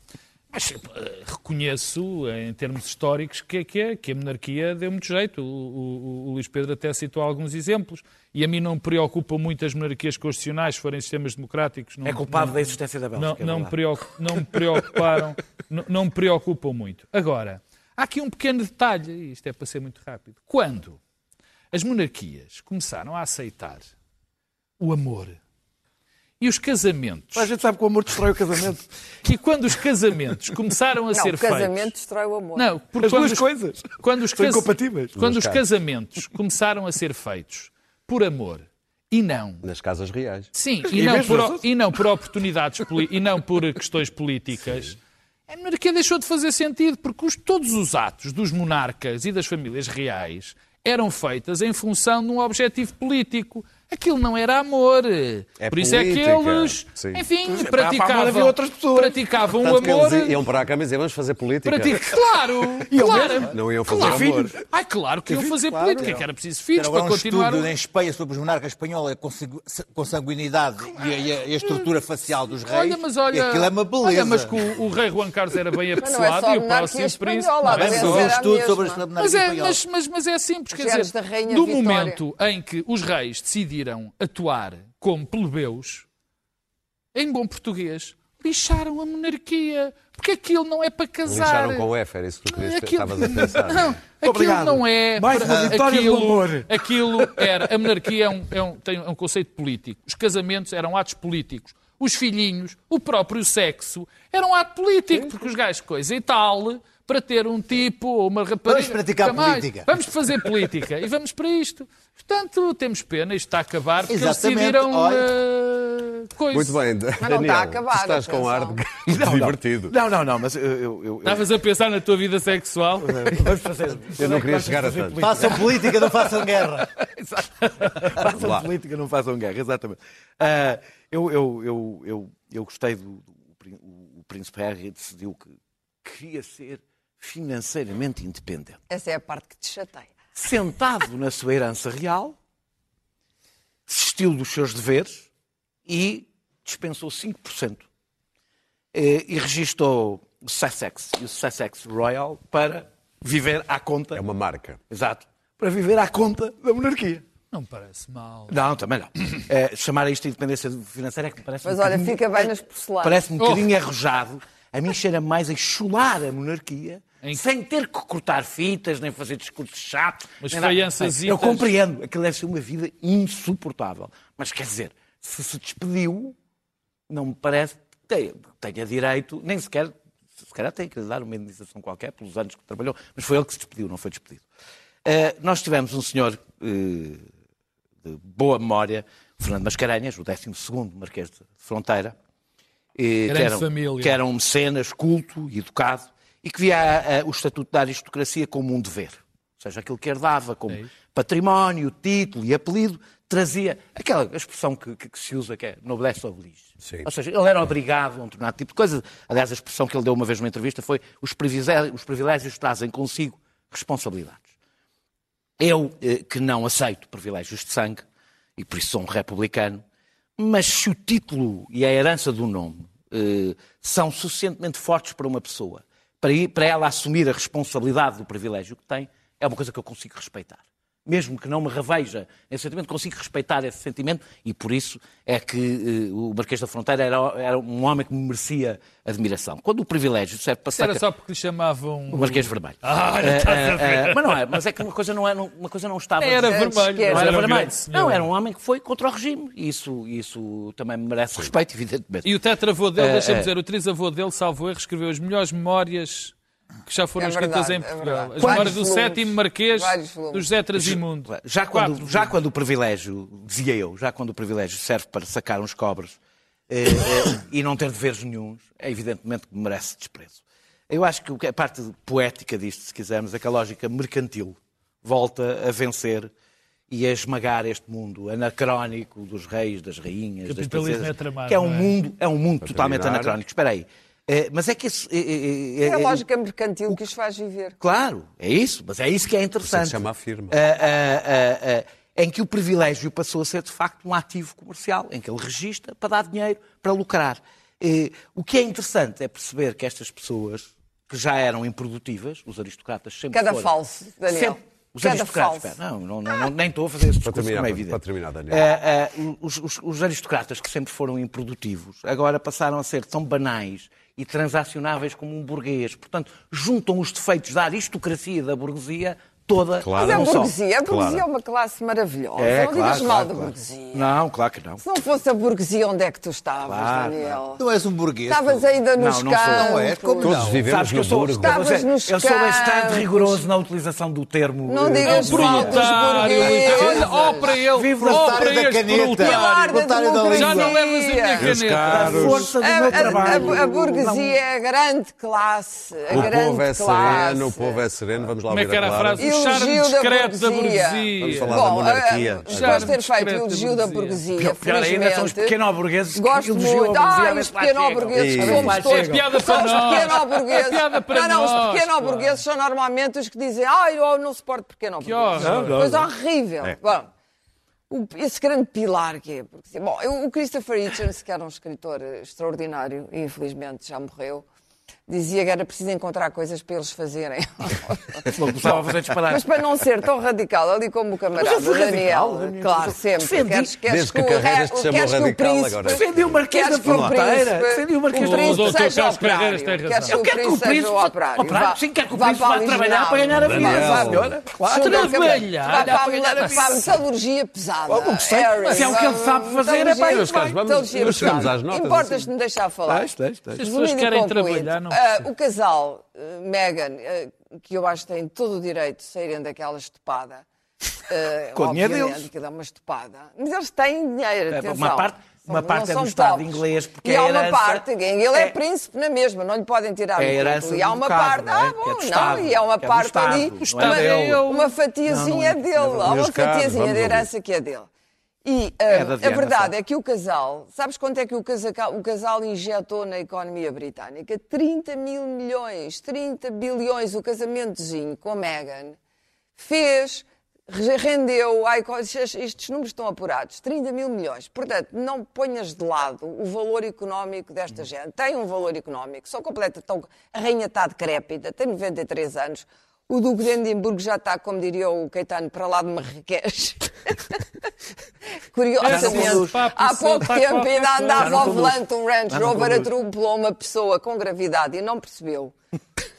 Mas eh, reconheço, eh, em termos históricos, que, que, a- que a monarquia deu muito jeito. O, o- o Luís Pedro até citou alguns exemplos. E a mim não me preocupam muito as monarquias constitucionais, se forem sistemas democráticos. Não, É culpado não- da existência da não, Bélgica. é não, me verdade. preocup- não me preocuparam, não, não me preocupam muito. Agora, há aqui um pequeno detalhe, e isto é para ser muito rápido. Quando as monarquias começaram a aceitar o amor e os casamentos, A gente sabe que o amor destrói o casamento. e quando os casamentos começaram a Não, ser o casamento feitos... destrói o amor. Não, porque As quando duas os- coisas. Quando os, São cas- incompatíveis. quando Nos os casos. casamentos começaram a ser feitos por amor e não Nas casas reais. Sim, e, E não por, e não por oportunidades poli- e não por questões políticas. A monarquia deixou de fazer sentido porque os- todos os atos dos monarcas e das famílias reais eram feitas em função de um objetivo político. Aquilo não era amor. É Por isso é que eles, Sim. enfim, praticavam, outras pessoas. praticavam o Tanto que amor. eles iam para a cama e diziam, vamos fazer política. Pratica... Claro, claro. Não iam fazer claro. amor. Ai, claro que iam fazer política, que era preciso filhos para um continuar. estudo o- em Espanha sobre os monarcas espanhóis com sangu- com sanguinidade e a, a- e a estrutura facial dos reis. Olha, mas olha, aquilo é uma beleza. olha, mas que o, o rei Juan Carlos era bem é apessoado só e o próximo príncipe. espanhola, Não é só- Houve um a estudo sobre a monarquia Mas é, espanhola. mas, mas, mas é simples, quer dizer, Vitória. momento em que os reis decidiram atuar como plebeus, em bom português, lixaram a monarquia. Porque aquilo não é para casar. Lixaram com o F, era isso que tu querias, Aquilo- estavas a pensar. Não, aquilo Obrigado. não é. Mais uma vitória do aquilo, amor. aquilo era. A monarquia é um, é um- tem um conceito político. Os casamentos eram atos políticos. Os filhinhos, o próprio sexo, era um ato político, porque os gajos, coisa e tal, para ter um tipo ou uma rapariga. Vamos praticar política. Vamos fazer política e vamos para isto. Portanto, temos pena, isto está a acabar, porque eles Exatamente, decidiram. olha. eh, coisa. Muito bem, está a Daniel, acabar, estás com ar de divertido. Não, não, não, mas eu. eu, eu, Estavas a pensar na tua vida sexual? Vamos fazer. Eu não queria chegar a tanto. Façam política, não façam guerra. façam Lá. política, não façam guerra, exatamente. Ah, eu, eu, eu, eu, eu gostei do, do o, o Príncipe Harry decidiu que queria ser financeiramente independente. Essa é a parte que te chateia. Sentado na sua herança real, desistiu dos seus deveres e dispensou 5%. Eh, E registou o Sussex e o Sussex Royal para viver à conta. É uma marca. Exato. Para viver à conta da monarquia. Não parece mal. Não, também não. Eh, chamar isto de independência financeira é que me parece Mas um olha, fica bem nas porcelanas. Parece-me um bocadinho arrojado. A mim cheira mais a chular a monarquia, Em- sem ter que cortar fitas, nem fazer discursos chatos. Mas faiançazitas- Eu compreendo. Aquilo deve ser uma vida insuportável. Mas quer dizer, se se despediu, não me parece que tenha, direito, nem sequer, se calhar tem que lhe dar uma indenização qualquer pelos anos que trabalhou, mas foi ele que se despediu, não foi despedido. Eh, nós tivemos um senhor eh, de boa memória, Fernando Mascarenhas, o 12º Marquês de Fronteira, eh, que, era, que era um mecenas culto e educado e que via o estatuto da aristocracia como um dever. Ou seja, aquilo que herdava como É património, título e apelido, trazia aquela expressão que, que- que se usa, que é noblesse oblige. Sim. Ou seja, ele era obrigado a um determinado tipo de coisa. Aliás, a expressão que ele deu uma vez numa entrevista foi os privilégios, os privilégios trazem consigo responsabilidades. Eu, eh, que não aceito privilégios de sangue, e por isso sou um republicano, mas se o título e a herança do nome eh, são suficientemente fortes para uma pessoa, para, ela assumir a responsabilidade do privilégio que tem, é uma coisa que eu consigo respeitar. Mesmo que não me reveja esse sentimento, consigo respeitar esse sentimento e por isso é que eh, o Marquês da Fronteira era, era um homem que me merecia admiração. Quando o privilégio serve para Isso era só porque lhe chamavam. o Marquês Vermelho. Ah, ver. eh, mas não é, mas é que uma coisa não, é, uma coisa não estava. Era Antes vermelho. era. Não era um vermelho. Não, era um homem que foi contra o regime. E isso, isso também merece respeito, evidentemente. E o tetravô dele, deixa-me dizer, o trisavô dele, salvo erro, escriveu as melhores memórias que já foram É escritas verdade, em é Portugal. verdade. as memórias do volumes. sétimo marquês do José Trasimundo. Já quando, Quatro já quando o privilégio, dizia eu, já quando o privilégio serve para sacar uns cobres eh, eh, e não ter deveres nenhuns, é evidentemente que merece desprezo. Eu acho que a parte poética disto, se quisermos, é que a lógica mercantil volta a vencer e a esmagar este mundo anacrónico dos reis, das rainhas, das princesas, é tramado, que é um é? mundo, é um mundo totalmente anacrónico. Espera aí. Eh, mas é que esse, eh, eh, eh, É a lógica mercantil que os faz viver. Claro, é isso, mas é isso que é interessante. se chama a firma. Ah, ah, ah, ah, em que o privilégio passou a ser, de facto, um ativo comercial, em que ele registra para dar dinheiro, para lucrar. O que é interessante é perceber que estas pessoas, que já eram improdutivas, os aristocratas sempre Cada foram... falso, Daniel. Sempre. Os Cada aristocratas, espera, não, não, não, não- nem estou a fazer esse discurso, terminar, como é para- evidente. para terminar, Daniel. Ah, ah, os, os- os aristocratas que sempre foram improdutivos, agora passaram a ser tão banais e transacionáveis como um burguês. Portanto, juntam os defeitos da aristocracia e da burguesia toda Claro. Mas a num só. burguesia, a burguesia Claro. é uma classe maravilhosa. É, não claro, digas mal da claro. burguesia. Não, claro que não. Se não fosse a burguesia, onde é que tu estavas, Claro, Daniel? Tu és um burguês. Estavas ainda nos Não, não sou. Não és? Como Todos não? vivemos Sabes no eu sou, burgo. Estavas eu nos sou bastante rigoroso na utilização do termo. Não eh, digas mal dos burgueses. olha, ó para ele, Vive oh, o para da este Proletário. Já não levas a minha caneta. caros, Força do A, meu a- trabalho. a- a burguesia é a grande classe. A o grande povo é classe. sereno, o povo é sereno. Vamos lá é ver a Clara. Elogio da discreto da burguesia. Vamos falar Bom, da monarquia. eh, depois de ter feito elogio da burguesia. burguesia, Pior ainda são os pequeno-burgueses que Gosto muito. Ah, os pequeno-burgueses, Ih. somos todos. chegam. Piada para São os nós. pequeno-burgueses. Piada para Não, não, os pequeno-burgueses são normalmente os que dizem ah, eu não suporto pequeno-burgueses. Que. Coisa horrível. É. Bom, esse grande pilar que é. porque, Bom, eu- o Christopher Hitchens, que era um escritor eh, extraordinário e infelizmente já morreu, dizia que era preciso encontrar coisas para eles fazerem. Fazer disparar. Mas para não ser tão radical, ali como o camarada Daniel, radical, Daniel. claro, sempre. Defendi. Queres, queres Desde que o Carreiras re- te chamou queres que o radical, príncipe- agora. Defendi o Marquês da que o Fronteira. príncipe- Defendi o Marquês o da Carlos. Carreiras tem razão. Queres que Eu o quero que o príncipe seja operário. operário, Vá- sim, quero que o príncipe vá trabalhar para ganhar a vida. Trabalhar para a- metalurgia pesada. Mas é o que ele sabe fazer, é para caros, vamos- chegamos às notas, Importas-me deixar falar. Tens, tens, tens. As pessoas querem trabalhar, não percebo. O casal, eh, Meghan, eh, que eu acho que tem todo o direito de saírem daquela estupada. eh, Com o dinheiro deles. que dá uma estupada. Mas eles têm dinheiro, É, atenção. uma parte- uma parte é do Estado pobres. inglês, porque e é há uma parte, ele é, é- príncipe na mesma, não lhe podem tirar É o a herança título. E há uma parte, é? ah, é bom, do não, e há uma é parte Estado. ali, uma, é uma fatiazinha Não, não é. dele, há uma caros, fatiazinha de ouvir. herança que é dele. E ah, É a verdade é que o casal, sabes quanto é que o casal, o casal injetou na economia britânica? 30 mil milhões, 30 bilhões. O casamentozinho com a Meghan fez, re- rendeu, ai, estes números estão apurados, 30 mil milhões. Portanto, não ponhas de lado o valor económico desta gente. Tem um valor económico, são completa, estão, a rainha está decrépita, tem 93 anos. O Duque de Edimburgo já está, como diria o Caetano, para lá de Marrakech. Curiosamente, há pouco tempo ainda andava ao volante um Range Rover, atropelou uma pessoa com gravidade e não percebeu.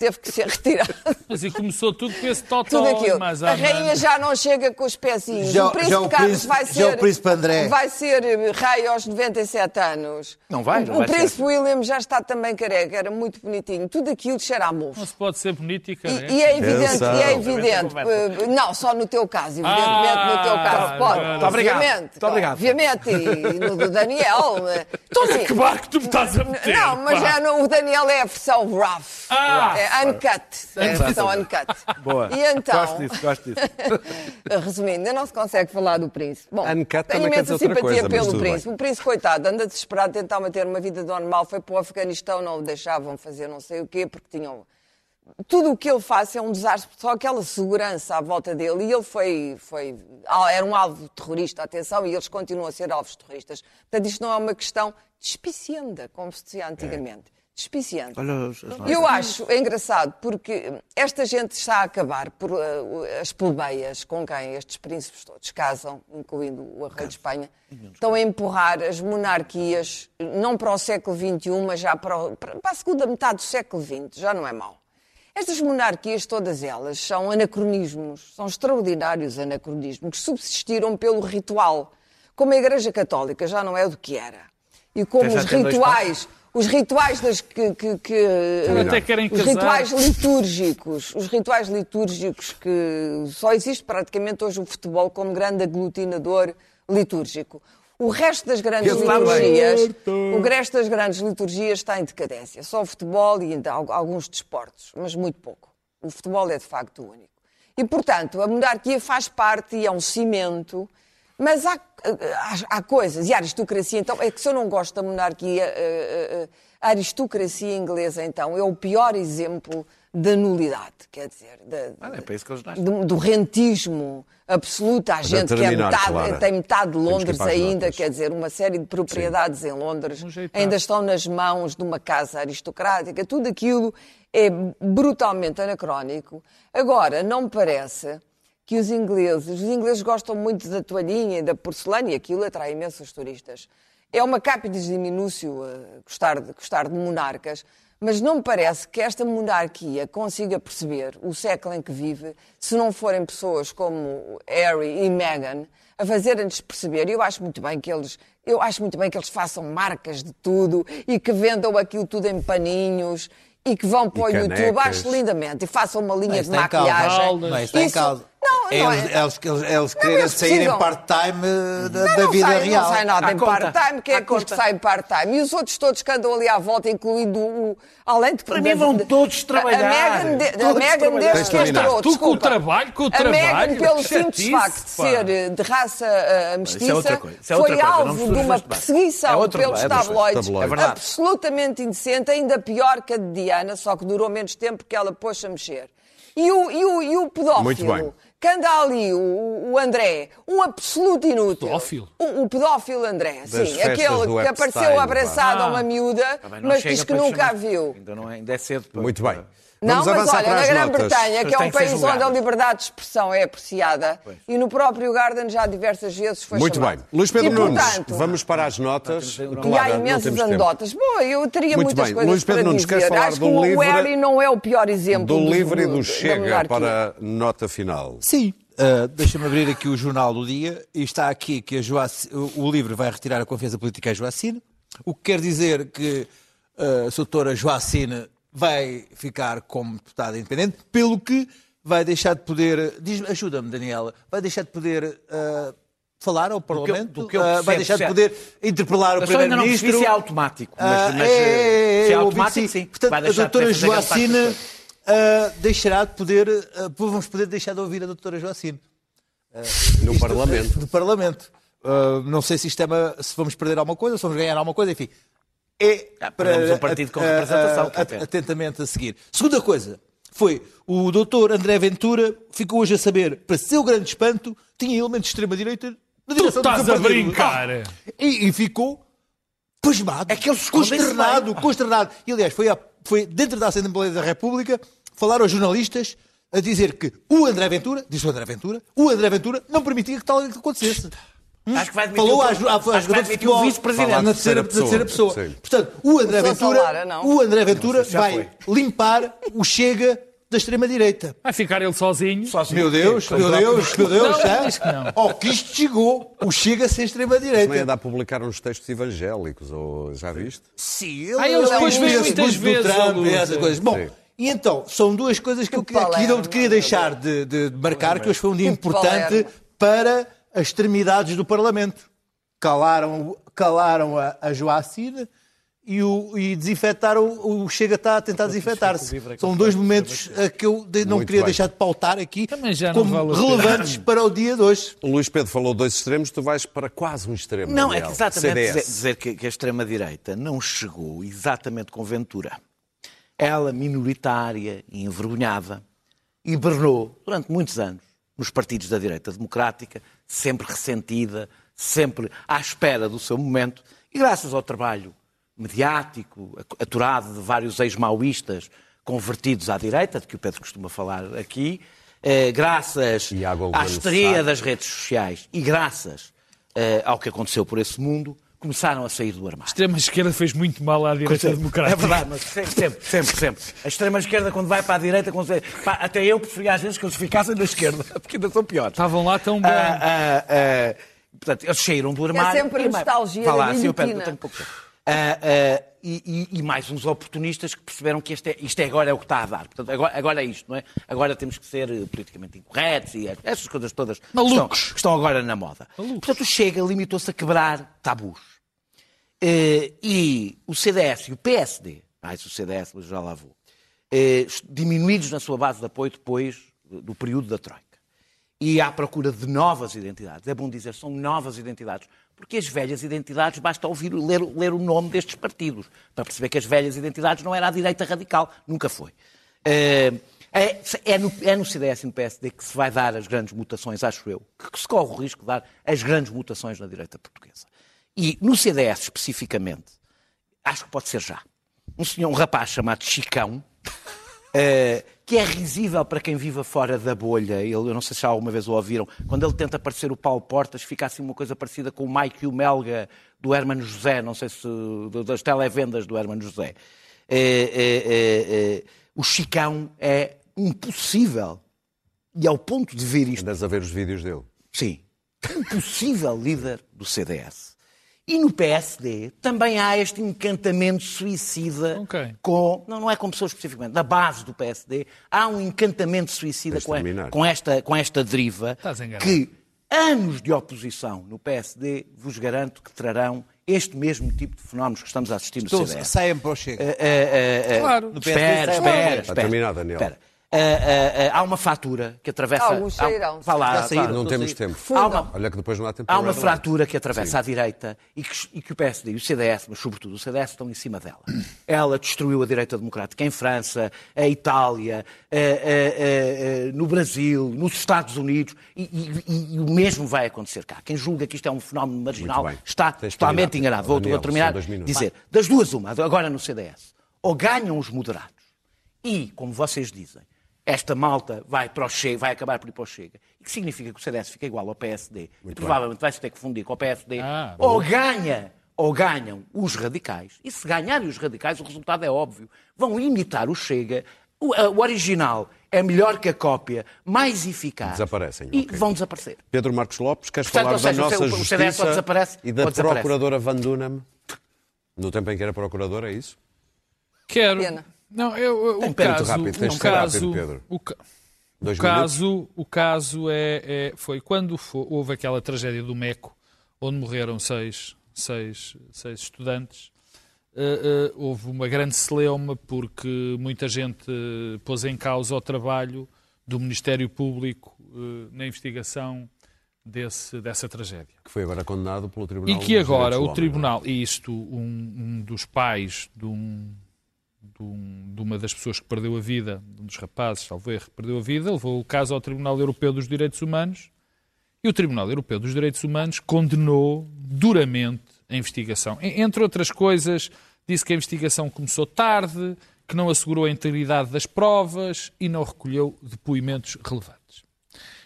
Teve que ser retirado. Mas e começou tudo com esse Tudo totó aquilo. mais A rainha já não chega com os pezinhos. Já- o príncipe já o Carlos príncipe- vai já ser. o príncipe André. Vai ser eh, rei aos 97 anos. Não vai, não o vai ser. príncipe William já está também careca, era muito bonitinho. Tudo aquilo cheira a mofo. Não se pode ser bonito e careca. E, e é evidente, e é evidente eh, não, só no teu caso, evidentemente Ah, no teu caso pode. muito obrigado. Obviamente, Muito obrigado. obviamente, e no do Daniel. eh, assim, Que barco tu me estás a meter? não, mas pá? é no- o Daniel é a versão rough. Ah! é uncut. É a versão uncut. Boa. E então, Gosto disso, gosto disso. resumindo, ainda não se consegue falar do príncipe. Bom, Uncut tenho imensa simpatia coisa, pelo príncipe. bem. O príncipe, coitado, anda desesperado, tentava ter uma vida normal, foi para o Afeganistão, não o deixavam fazer não sei o quê, porque tinham tudo o que ele faz é um desastre, só aquela segurança à volta dele. E ele foi, foi era um alvo terrorista, atenção, e eles continuam a ser alvos terroristas. Portanto, isto não é uma questão despicienda, como se dizia antigamente. Despicienda. As Eu acho engraçado porque esta gente está a acabar por uh, as plebeias com quem estes príncipes todos casam, incluindo o rei de Espanha, estão a empurrar as monarquias não para o século XXI, mas já para, o- para a segunda metade do século XX. Já não é mau. Estas monarquias, todas elas, são anacronismos, são extraordinários anacronismos, que subsistiram pelo ritual. Como a Igreja Católica já não é do que era. E como os rituais, os rituais das que, que- que- Até querem os casar. rituais litúrgicos, os rituais litúrgicos que só existe praticamente hoje o futebol como grande aglutinador litúrgico. O resto das grandes bem. liturgias, o resto das grandes liturgias está em decadência. Só o futebol e ainda al- alguns desportos, mas muito pouco. O futebol é de facto o único. E, portanto, a monarquia faz parte e é um cimento, mas há, há, há coisas. E a aristocracia, então, é que se eu não gosto da monarquia, eh, eh, a aristocracia inglesa, então, é o pior exemplo da nulidade, quer dizer, da- Ah, É que do, do rentismo absoluto. Há gente que é metade, Clara. tem metade de que Londres as ainda, quer dizer, uma série de propriedades em Londres Ajeitar. ainda estão nas mãos de uma casa aristocrática. Tudo aquilo é brutalmente anacrónico. Agora, não me parece que os ingleses, os ingleses gostam muito da toalhinha e da porcelana e aquilo atrai imensos turistas. É uma cápides diminúcio uh, gostar, de, gostar de monarcas, mas não me parece que esta monarquia consiga perceber o século em que vive se não forem pessoas como Harry e Meghan a fazerem-nos perceber. E eu acho muito bem que eles, eu acho muito bem que eles façam marcas de tudo e que vendam aquilo tudo em paninhos e que vão para o canecas. YouTube. Acho lindamente. E façam uma linha Não, de isso está em causa. maquilhagem. Caldas. Não, isso está em Isso- causa. Não, É não eles, é. eles, eles, eles quererem eles sair em part-time eh, da, Não, da vida sai, real. Não sai nada À em conta. part-time. Quem é À que hoje conta. sai em part-time? E os outros todos que andam ali à volta, incluindo o. Além de. Para mim vão de- todos trabalhar. A Megan, de, a Megan trabalhar. desde que entrou. Tu com o trabalho, com o A trabalho, Megan, pelo que simples facto de ser eh, de raça eh, mestiça, é é foi coisa. Alvo de uma perseguição É outro pelos. É tabloides É absolutamente indecente, ainda pior que a de Diana, só que durou menos tempo porque ela pôs-se a mexer. E o, e o, e o pedófilo. Que anda ali, o, o André, um absoluto inútil. Pedófilo? O, o pedófilo André, Das sim. Aquele que apareceu abraçado a Ah. uma miúda, Tá bem, não mas diz que nunca a viu. Ainda, não é, ainda é cedo. para- Muito bem. Não, Vamos mas olha, na. Grã-Bretanha, que é um que país onde a liberdade de expressão é apreciada, e no próprio Garden já diversas vezes foi Muito chamado. bem. Luís Pedro e, Nunes, portanto, vamos para as notas. E há imensas anedotas. Bom, eu teria Muito muitas bem. coisas Luís Pedro para Nunes, dizer. queres falar Acho do que o livre- Harry não é o pior exemplo Do livre e do Chega para a nota final. Sim. Uh, Deixa-me abrir aqui o Jornal do Dia e está aqui que o o livro vai retirar a confiança política a Joacine, o que quer dizer que uh, a doutora Joacine vai ficar como deputada independente, pelo que vai deixar de poder, ajuda-me Daniela, vai deixar de poder uh, falar ao Parlamento, do que eu uh, vai percebo, deixar de poder interpelar o Eu Primeiro-Ministro. se é automático. Mas, Ah, mas, é, é, é, se é eu automático, que sim. Portanto, Vai a doutora Joacine ah, deixará de poder, ah, vamos poder deixar de ouvir a doutora Joacine. No Isto- Parlamento. Do Parlamento. Uh, não sei se, isto é uma- se vamos perder alguma coisa, se vamos ganhar alguma coisa, enfim. É Ah, perdemos um partido com a- a- representação, a- é pena. atentamente a seguir. Segunda coisa foi o doutor André Ventura ficou hoje a saber, para seu grande espanto, tinha elementos de extrema-direita na Tu direção do estás a brincar. Ah, e, e ficou pasmado, É que eles escondem-se consternado, consternado. E aliás, foi, a- foi dentro da Assembleia da República falar aos jornalistas a dizer que o André Ventura, disse o André Ventura, o André Ventura não permitia que tal acontecesse. Acho que vai Falou o- acho que vai jogadora de admitir o futebol vice-presidente. Na terceira, na terceira pessoa. pessoa. Sim. Portanto, o André Pessoa Ventura, Lara, não. o André Ventura já vai foi. limpar o Chega da extrema-direita. Vai ficar ele sozinho. Meu Deus, meu Deus, meu Deus, Não, já. diz que não. Ao que isto chegou, o Chega sem Também extrema-direita. anda a publicar uns textos evangélicos, ou já viste? Sim, ele Ah, eles depois ele veem inspira-se muitas vezes a Trump e essas coisas. Bom, e então, são duas coisas que eu aqui não queria deixar de, marcar, que hoje foi um dia importante para as extremidades do Parlamento. Calaram, calaram a, a Joacine e, o, e desinfetaram, o Chega está a tentar desinfetar-se. São dois momentos que eu de- não Muito queria bem. deixar de pautar aqui Também já não como relevantes para o dia de hoje. O Luís Pedro falou dois extremos, tu vais para quase um extremo. Não, é Daniel. que exatamente dizer, dizer que, que a extrema-direita não chegou exatamente com Ventura. Ela, minoritária e envergonhada, hibernou durante muitos anos nos partidos da direita democrática, sempre ressentida, sempre à espera do seu momento, e graças ao trabalho mediático, aturado de vários ex-maoístas convertidos à direita, de que o Pedro costuma falar aqui, eh, graças à histeria das redes sociais e graças eh, ao que aconteceu por esse mundo, começaram a sair do armário. A extrema-esquerda fez muito mal à direita É democrática. verdade, mas sempre, sempre, sempre, sempre. A extrema-esquerda, quando vai para a direita, quando... pá, até eu preferia às vezes que eles ficassem na esquerda, porque ainda são piores. Estavam lá tão bem. Ah, ah, ah, portanto, eles saíram do armário. sempre a nostalgia Vá da lá, sim, eu eu tenho pouco tempo. Ah, ah, e, e- e mais uns oportunistas que perceberam que isto, é, isto é agora é o que está a dar. Portanto, agora, agora é isto, não é? Agora temos que ser eh, politicamente incorretos e essas coisas todas que estão, Malucos. que estão agora na moda. Portanto, o Chega limitou-se a quebrar tabus. Eh, e o CDS e o PSD, mais o CDS, mas já lá vou, eh, diminuídos na sua base de apoio depois do período da Troika. E à procura de novas identidades. É bom dizer, são novas identidades. Porque as velhas identidades, basta ouvir, ler, ler o nome destes partidos, para perceber que as velhas identidades não era a direita radical. Nunca foi. Eh, É, é no, é no CDS e no PSD que se vai dar as grandes mutações, acho eu, que se corre o risco de dar as grandes mutações na direita portuguesa. E no CDS, especificamente, acho que pode ser já. Um senhor, um rapaz chamado Chicão, eh, que é risível para quem viva fora da bolha. Ele, eu não sei se já alguma vez o ouviram. Quando ele tenta parecer o Paulo Portas, fica assim uma coisa parecida com o Mike e o Melga do Hermano José, não sei se das televendas do Hermano José. Eh, eh, o Chicão é impossível. E ao ponto de ver isto Andas a ver os vídeos dele. Sim. Um possível líder do CDS. E no PSD também há este encantamento suicida Ok. com. Não, não é com pessoas especificamente, na base do PSD, há um encantamento suicida com, terminar. com esta, com esta deriva que anos de oposição no PSD vos garanto que trarão este mesmo tipo de fenómenos que estamos a assistir no Então, CDS. saiam para o Chega. Eh, eh, eh, Claro. No PSD Espera, espera, espera. terminar, Daniel. espera. Eh, eh, eh, há uma fratura que atravessa. Alguns há- sairão. Vá lá, Já saíram. Não temos tempo. Há uma, Olha que depois não há tempo há uma fratura que atravessa a direita e que, e que o PSD e o CDS, mas sobretudo o CDS, estão em cima dela. Ela destruiu a direita democrática em França, a Itália, no Brasil, nos Estados Unidos e, e- e- o mesmo vai acontecer cá. Quem julga que isto é um fenómeno marginal está totalmente enganado. Vou, Daniel, vou terminar dizer, das duas uma, agora no CDS, ou ganham os moderados e, como vocês dizem, esta malta vai, para o Chega, vai acabar por ir para o Chega, e que significa que o CDS fica igual ao PSD, e provavelmente vai se ter que fundir com o PSD, Ah, ou ganha, ou ganham os radicais, e se ganharem os radicais, o resultado é óbvio, vão imitar o Chega, o, a- o original é melhor que a cópia, mais eficaz, Desaparecem, e ok. vão desaparecer. Pedro Marcos Lopes, queres Portanto, falar seja, da nossa o justiça desaparece, e da procuradora Van Dunham? No tempo em que era procuradora, é isso? Quero. Pena. Não, eu, eu- o caso, rápido, tens o caso, rápido, Pedro. o ca- o caso, o caso é, é- foi quando fo- houve aquela tragédia do Meco, onde morreram seis, seis, seis estudantes. eh, eh, houve uma grande celeuma porque muita gente eh, pôs em causa o trabalho do Ministério Público na investigação desse, dessa tragédia. Que foi agora condenado pelo Tribunal E que agora o Homem, tribunal, e isto, um, um dos pais de, um, um- de uma das pessoas que perdeu a vida, um dos rapazes, que perdeu a vida, levou o caso ao Tribunal Europeu dos Direitos Humanos e o Tribunal Europeu dos Direitos Humanos condenou duramente a investigação. Entre outras coisas, disse que a investigação começou tarde, que não assegurou a integridade das provas e não recolheu depoimentos relevantes.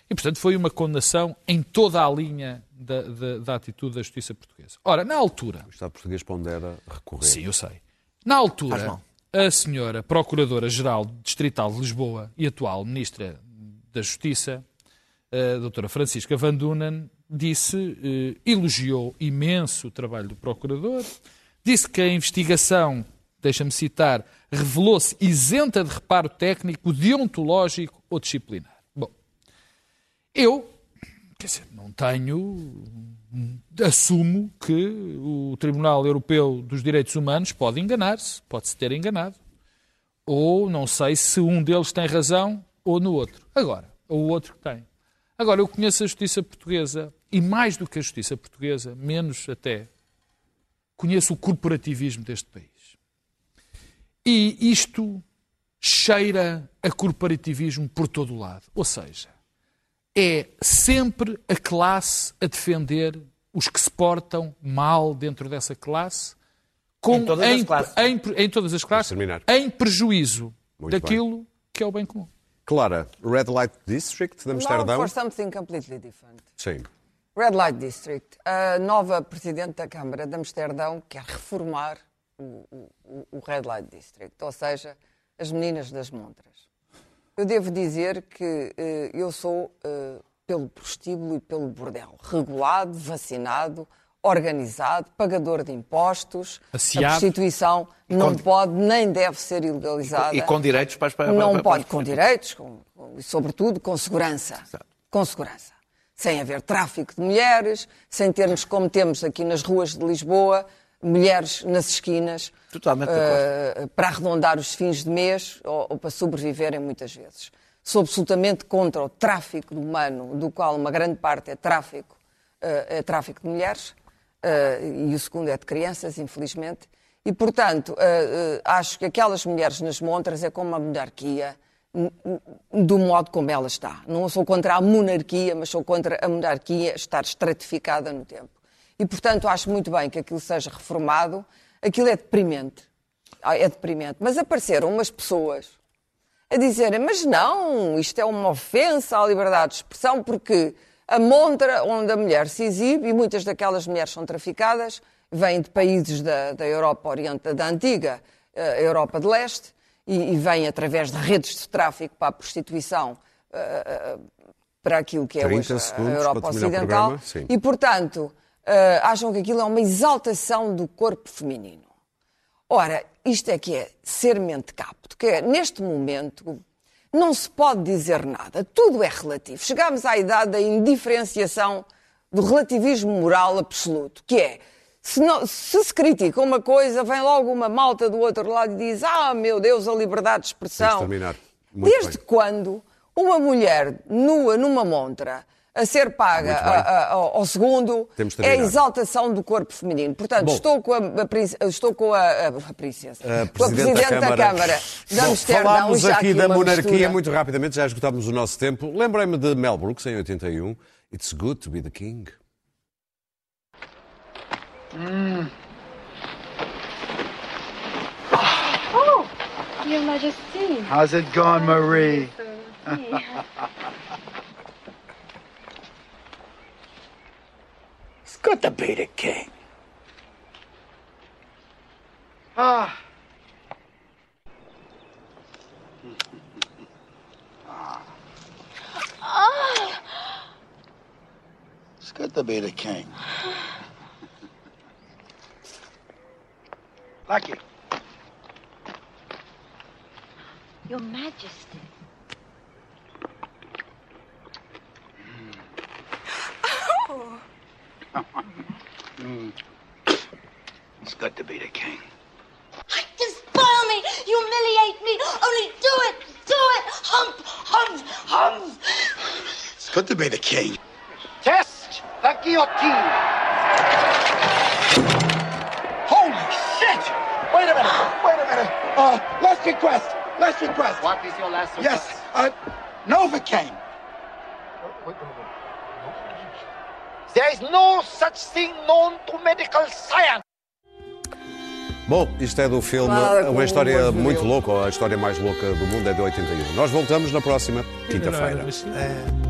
E, portanto, foi uma condenação em toda a linha da, da- da atitude da justiça portuguesa. Ora, na altura, O Estado português pondera recorrer. sim, eu sei, na altura, a senhora Procuradora-Geral Distrital de Lisboa e atual Ministra da Justiça, a doutora Francisca Van Dunen, disse, eh, elogiou imenso o trabalho do Procurador, disse que a investigação, deixa-me citar, revelou-se isenta de reparo técnico, deontológico ou disciplinar. Bom, eu, quer dizer, não tenho. Assumo que o Tribunal Europeu dos Direitos Humanos pode enganar-se, pode-se ter enganado. Ou não sei se um deles tem razão ou no outro. Agora, ou o outro que tem. Agora, eu conheço a justiça portuguesa e mais do que a justiça portuguesa, menos até, conheço o corporativismo deste país. E isto cheira a corporativismo por todo o lado. Ou seja, é sempre a classe a defender os que se portam mal dentro dessa classe, com, Em todas as classes. em- em todas as classes, terminar. em prejuízo Muito daquilo que é o bem comum. Clara, Red Light District de Amsterdão? for something completely different. Sim. Red Light District. A nova Presidente da Câmara de Amsterdão quer reformar o, o- o Red Light District, ou seja, as meninas das montras. Eu devo dizer que eh, eu sou eh, pelo prostíbulo e pelo bordel. Regulado, vacinado, organizado, pagador de impostos. Aciado. A prostituição não pode nem deve ser ilegalizada. E com direitos para as para- Não para- pode, para- com direitos, com, com- e sobretudo com segurança. Com segurança. Sem haver tráfico de mulheres, sem termos, como temos aqui nas ruas de Lisboa, mulheres nas esquinas, eh, para arredondar os fins de mês ou, ou para sobreviverem muitas vezes. Sou absolutamente contra o tráfico humano, do qual uma grande parte é tráfico, eh, é tráfico de mulheres, eh, e o segundo é de crianças, infelizmente. E, portanto, acho que aquelas mulheres nas montras é como uma monarquia, do modo como ela está. Não sou contra a monarquia, mas sou contra a monarquia estar estratificada no tempo. E, portanto, acho muito bem que aquilo seja reformado. Aquilo é deprimente. É deprimente. Mas apareceram umas pessoas a dizerem, mas não, isto é uma ofensa à liberdade de expressão, porque a montra onde a mulher se exibe, e muitas daquelas mulheres são traficadas, vêm de países da, da Europa Oriente, da antiga eh, Europa de Leste, e, e vêm através de redes de tráfico para a prostituição, eh, eh, para aquilo que é 30 hoje a Europa Ocidental. E, portanto, uh, acham que aquilo é uma exaltação do corpo feminino. Ora, isto é que é ser mente capto, que é, neste momento não se pode dizer nada, tudo é relativo. Chegamos à idade da indiferenciação do relativismo moral absoluto, que é se, não, se, se critica uma coisa, vem logo uma malta do outro lado e diz: Ah, meu Deus, a liberdade de expressão. Desde bem. quando uma mulher nua numa montra a ser paga a, a, ao segundo é a exaltação do corpo feminino. Portanto, Bom, estou com a, a, estou com a, a princesa, a com a Presidente da Câmara, da Câmara de Amsterdão. Falámos já aqui da monarquia mistura. muito rapidamente, já esgotámos o nosso tempo. Lembrei-me de Mel Brooks, em 81. It's good to be the king. Mm. Oh, Your Majesty. How's it going, Marie? good to be the king. Ah. It's good to be the king. Lucky. Your Majesty. King. Test the guillotine. Holy shit! Wait a minute. Wait a minute. Uh, last request. Last request. What is your last Yes. Uh, Novocaine. There is no such thing known to medical science. Bom, isto é do filme como Uma História um muito louca, ou a história mais louca do mundo, é de 81. Nós voltamos na próxima quinta-feira. Mas- É.